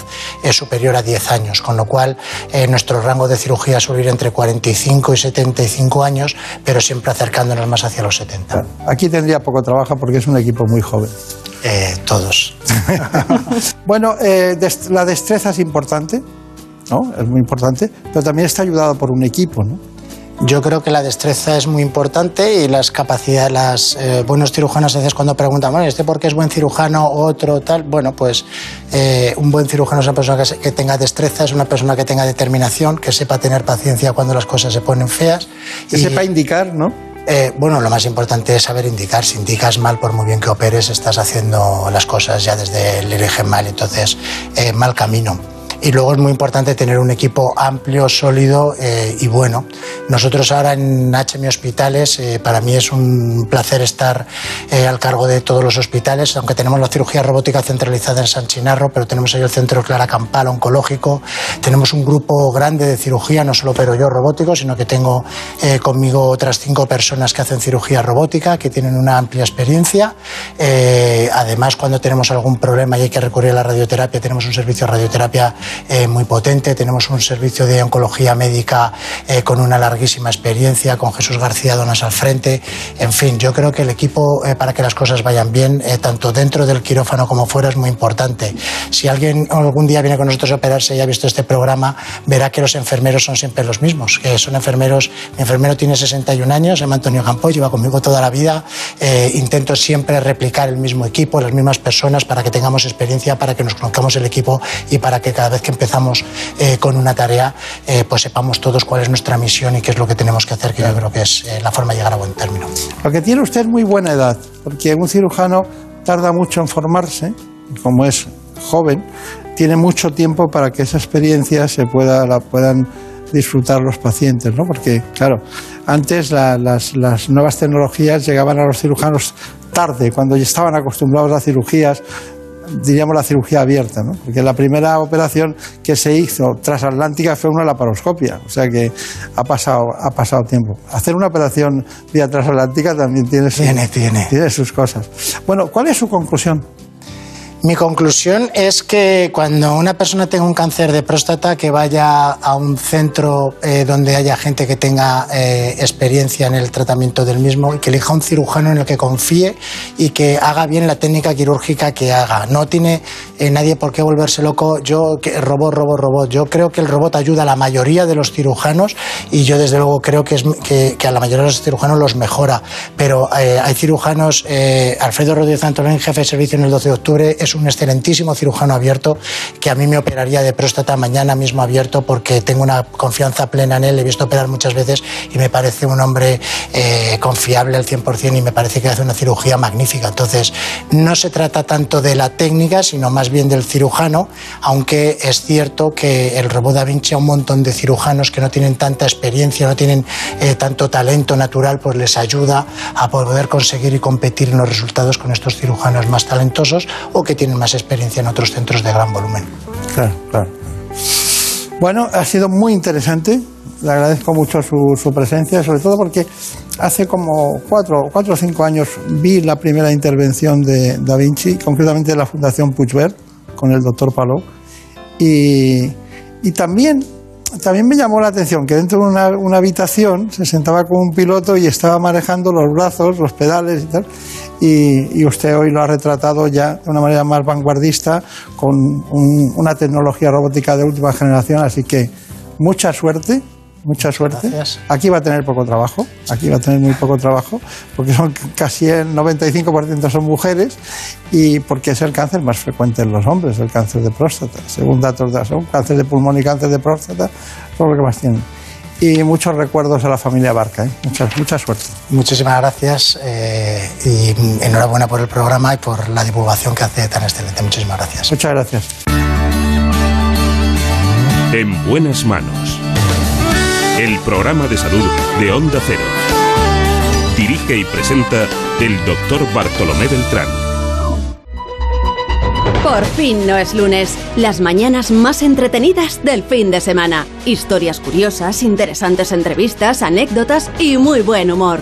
superior a 10 años, con lo cual nuestro rango de cirugía suele ir entre 45 y 75 años, pero siempre acercándonos más hacia los 70. Aquí tendría poco trabajo porque es un equipo muy joven. Eh, todos. Bueno, eh, dest- la destreza es importante, ¿no? Es muy importante, pero también está ayudado por un equipo, ¿no? Yo creo que la destreza es muy importante y las capacidades, los buenos cirujanos a veces cuando preguntan, bueno, ¿este por qué es buen cirujano, otro tal? Bueno, pues eh, un buen cirujano es una persona que, tenga destreza, es una persona que tenga determinación, que sepa tener paciencia cuando las cosas se ponen feas. Que sepa indicar, ¿no? Eh, bueno, lo más importante es saber indicar. Si indicas mal, por muy bien que operes, estás haciendo las cosas ya desde el origen mal, entonces eh, mal camino. Y luego es muy importante tener un equipo amplio, sólido eh, y bueno. Nosotros ahora en HM Hospitales, eh, para mí es un placer estar eh, al cargo de todos los hospitales, aunque tenemos la cirugía robótica centralizada en San Chinarro, pero tenemos ahí el centro Clara Campal oncológico, tenemos un grupo grande de cirugía, no solo opero yo robótico, sino que tengo eh, conmigo otras cinco personas que hacen cirugía robótica, que tienen una amplia experiencia. Además, cuando tenemos algún problema y hay que recurrir a la radioterapia, tenemos un servicio de radioterapia eh, muy potente, tenemos un servicio de oncología médica eh, con una larguísima experiencia, con Jesús García Donas al frente. En fin, yo creo que el equipo, eh, para que las cosas vayan bien, eh, tanto dentro del quirófano como fuera, es muy importante. Si alguien algún día viene con nosotros a operarse y ha visto este programa, verá que los enfermeros son siempre los mismos, son enfermeros. Mi enfermero tiene 61 años, se llama Antonio Campoy, lleva conmigo toda la vida. Eh, intento siempre replicar el mismo equipo, las mismas personas, para que tengamos experiencia, para que nos conozcamos el equipo y para que cada vez que empezamos eh, con una tarea, eh, pues sepamos todos cuál es nuestra misión y qué es lo que tenemos que hacer, que yo creo que es eh, la forma de llegar a buen término. Lo que tiene usted es muy buena edad, porque un cirujano tarda mucho en formarse, y como es joven, tiene mucho tiempo para que esa experiencia se pueda, la puedan disfrutar los pacientes, ¿no? Porque, claro, antes la- las, las nuevas tecnologías llegaban a los cirujanos tarde, cuando ya estaban acostumbrados a cirugías, diríamos la cirugía abierta, ¿no? Porque la primera operación que se hizo transatlántica fue una laparoscopia, o sea que ha pasado, ha pasado tiempo. Hacer una operación vía transatlántica también tiene, sus- Tiene, tiene. tiene sus cosas. Bueno, ¿cuál es su conclusión? Mi conclusión es que cuando una persona tenga un cáncer de próstata, que vaya a un centro eh, donde haya gente que tenga eh, experiencia en el tratamiento del mismo y que elija un cirujano en el que confíe y que haga bien la técnica quirúrgica que haga. No tiene eh, nadie por qué volverse loco. Yo, robot, robot, robot. Yo creo que el robot ayuda a la mayoría de los cirujanos y yo desde luego creo que, que, a la mayoría de los cirujanos los mejora. Pero hay cirujanos, Alfredo Rodríguez Antolín, jefe de servicio en el 12 de octubre, es un excelentísimo cirujano abierto que a mí me operaría de próstata mañana mismo abierto porque tengo una confianza plena en él, le he visto operar muchas veces y me parece un hombre eh, confiable al 100% y me parece que hace una cirugía magnífica. Entonces, no se trata tanto de la técnica, sino más bien del cirujano, aunque es cierto que el robot Da Vinci a un montón de cirujanos que no tienen tanta experiencia, no tienen eh, tanto talento natural, pues les ayuda a poder conseguir y competir en los resultados con estos cirujanos más talentosos o que tienen más experiencia en otros centros de gran volumen. Claro, claro. Bueno, ha sido muy interesante. Le agradezco mucho su, presencia, sobre todo porque hace como cuatro, cuatro o cinco años vi la primera intervención de Da Vinci, concretamente de la Fundación Puigvert, con el doctor Palou. Y también también me llamó la atención que dentro de una, una habitación se sentaba con un piloto y estaba manejando los brazos, los pedales y tal. Y, y usted hoy lo ha retratado ya de una manera más vanguardista con un- una tecnología robótica de última generación. Así que mucha suerte, mucha suerte. Aquí va a tener poco trabajo, aquí va a tener muy poco trabajo, porque son casi el 95% son mujeres y porque es el cáncer más frecuente en los hombres, el cáncer de próstata. Según datos de la cáncer de pulmón y cáncer de próstata son los que más tienen. Y muchos recuerdos a la familia Barca, ¿eh? mucha, mucha suerte. Muchísimas gracias eh, y enhorabuena por el programa y por la divulgación que hace tan excelente. Muchísimas gracias. Muchas gracias. En buenas manos. El programa de salud de Onda Cero. Dirige y presenta el doctor Bartolomé Beltrán. Por fin no es lunes. Las mañanas más entretenidas del fin de semana. Historias curiosas, interesantes entrevistas, anécdotas y muy buen humor.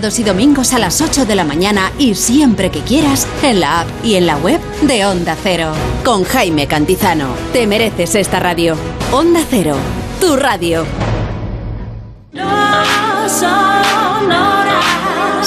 Y domingos a las 8 de la mañana y siempre que quieras en la app y en la web de Onda Cero. Con Jaime Cantizano. Te mereces esta radio. Onda Cero. Tu radio.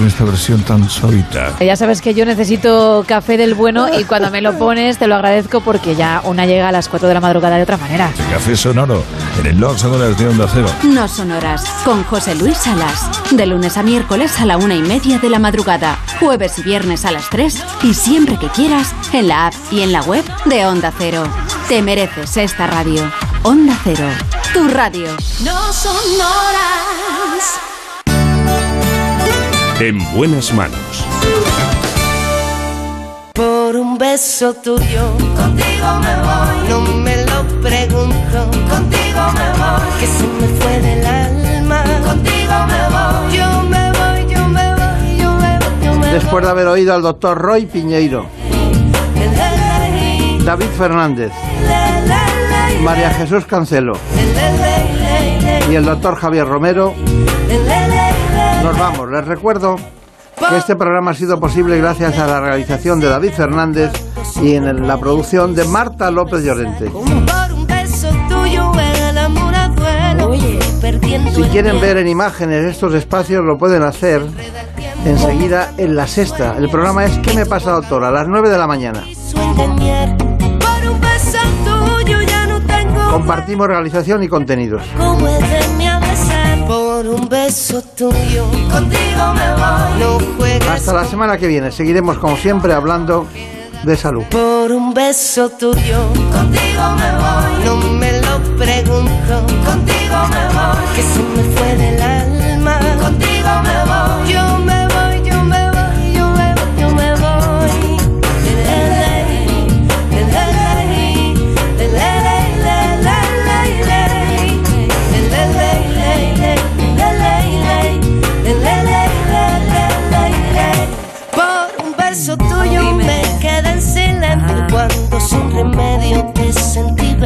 con esta versión tan suavita? Ya sabes que yo necesito café del bueno y cuando me lo pones te lo agradezco porque ya una llega a las 4 de la madrugada de otra manera. Café sonoro en el Los Sonoras de Onda Cero. No Sonoras con José Luis Salas. De lunes a miércoles a la una y media de la madrugada. Jueves y viernes a las 3 y siempre que quieras en la app y en la web de Onda Cero. Te mereces esta radio. Onda Cero. Tu radio. No sonoras. En buenas manos. Por un beso tuyo, contigo me voy. No me lo pregunto, contigo me voy. Que se me fue del alma, contigo me voy. Yo me voy, yo me voy, yo me voy, yo me. Después de haber oído al doctor Roy Piñeiro, David Fernández, María Jesús Cancelo y el doctor Javier Romero, nos vamos. Les recuerdo que este programa ha sido posible gracias a la realización de David Fernández y en la producción de Marta López Llorente. Si quieren ver en imágenes estos espacios, lo pueden hacer enseguida en la sexta. El programa es ¿Qué me pasa, doctor? A las 9 de la mañana. Compartimos realización y contenidos. Beso tuyo, contigo me voy. No juegues Hasta la semana que viene. Seguiremos, como siempre, hablando de salud. por un beso tuyo, contigo me voy. No me lo pregunto, contigo me voy. Que se me fue del alma, contigo me voy. Yo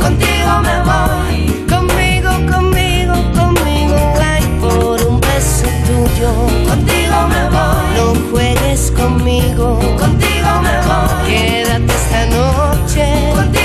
Contigo me voy. Conmigo, conmigo, conmigo voy por un beso tuyo. Contigo me voy. No juegues conmigo. Contigo me voy. Quédate esta noche. Contigo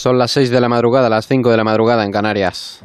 Son las 6 de la madrugada, las 5 de la madrugada en Canarias.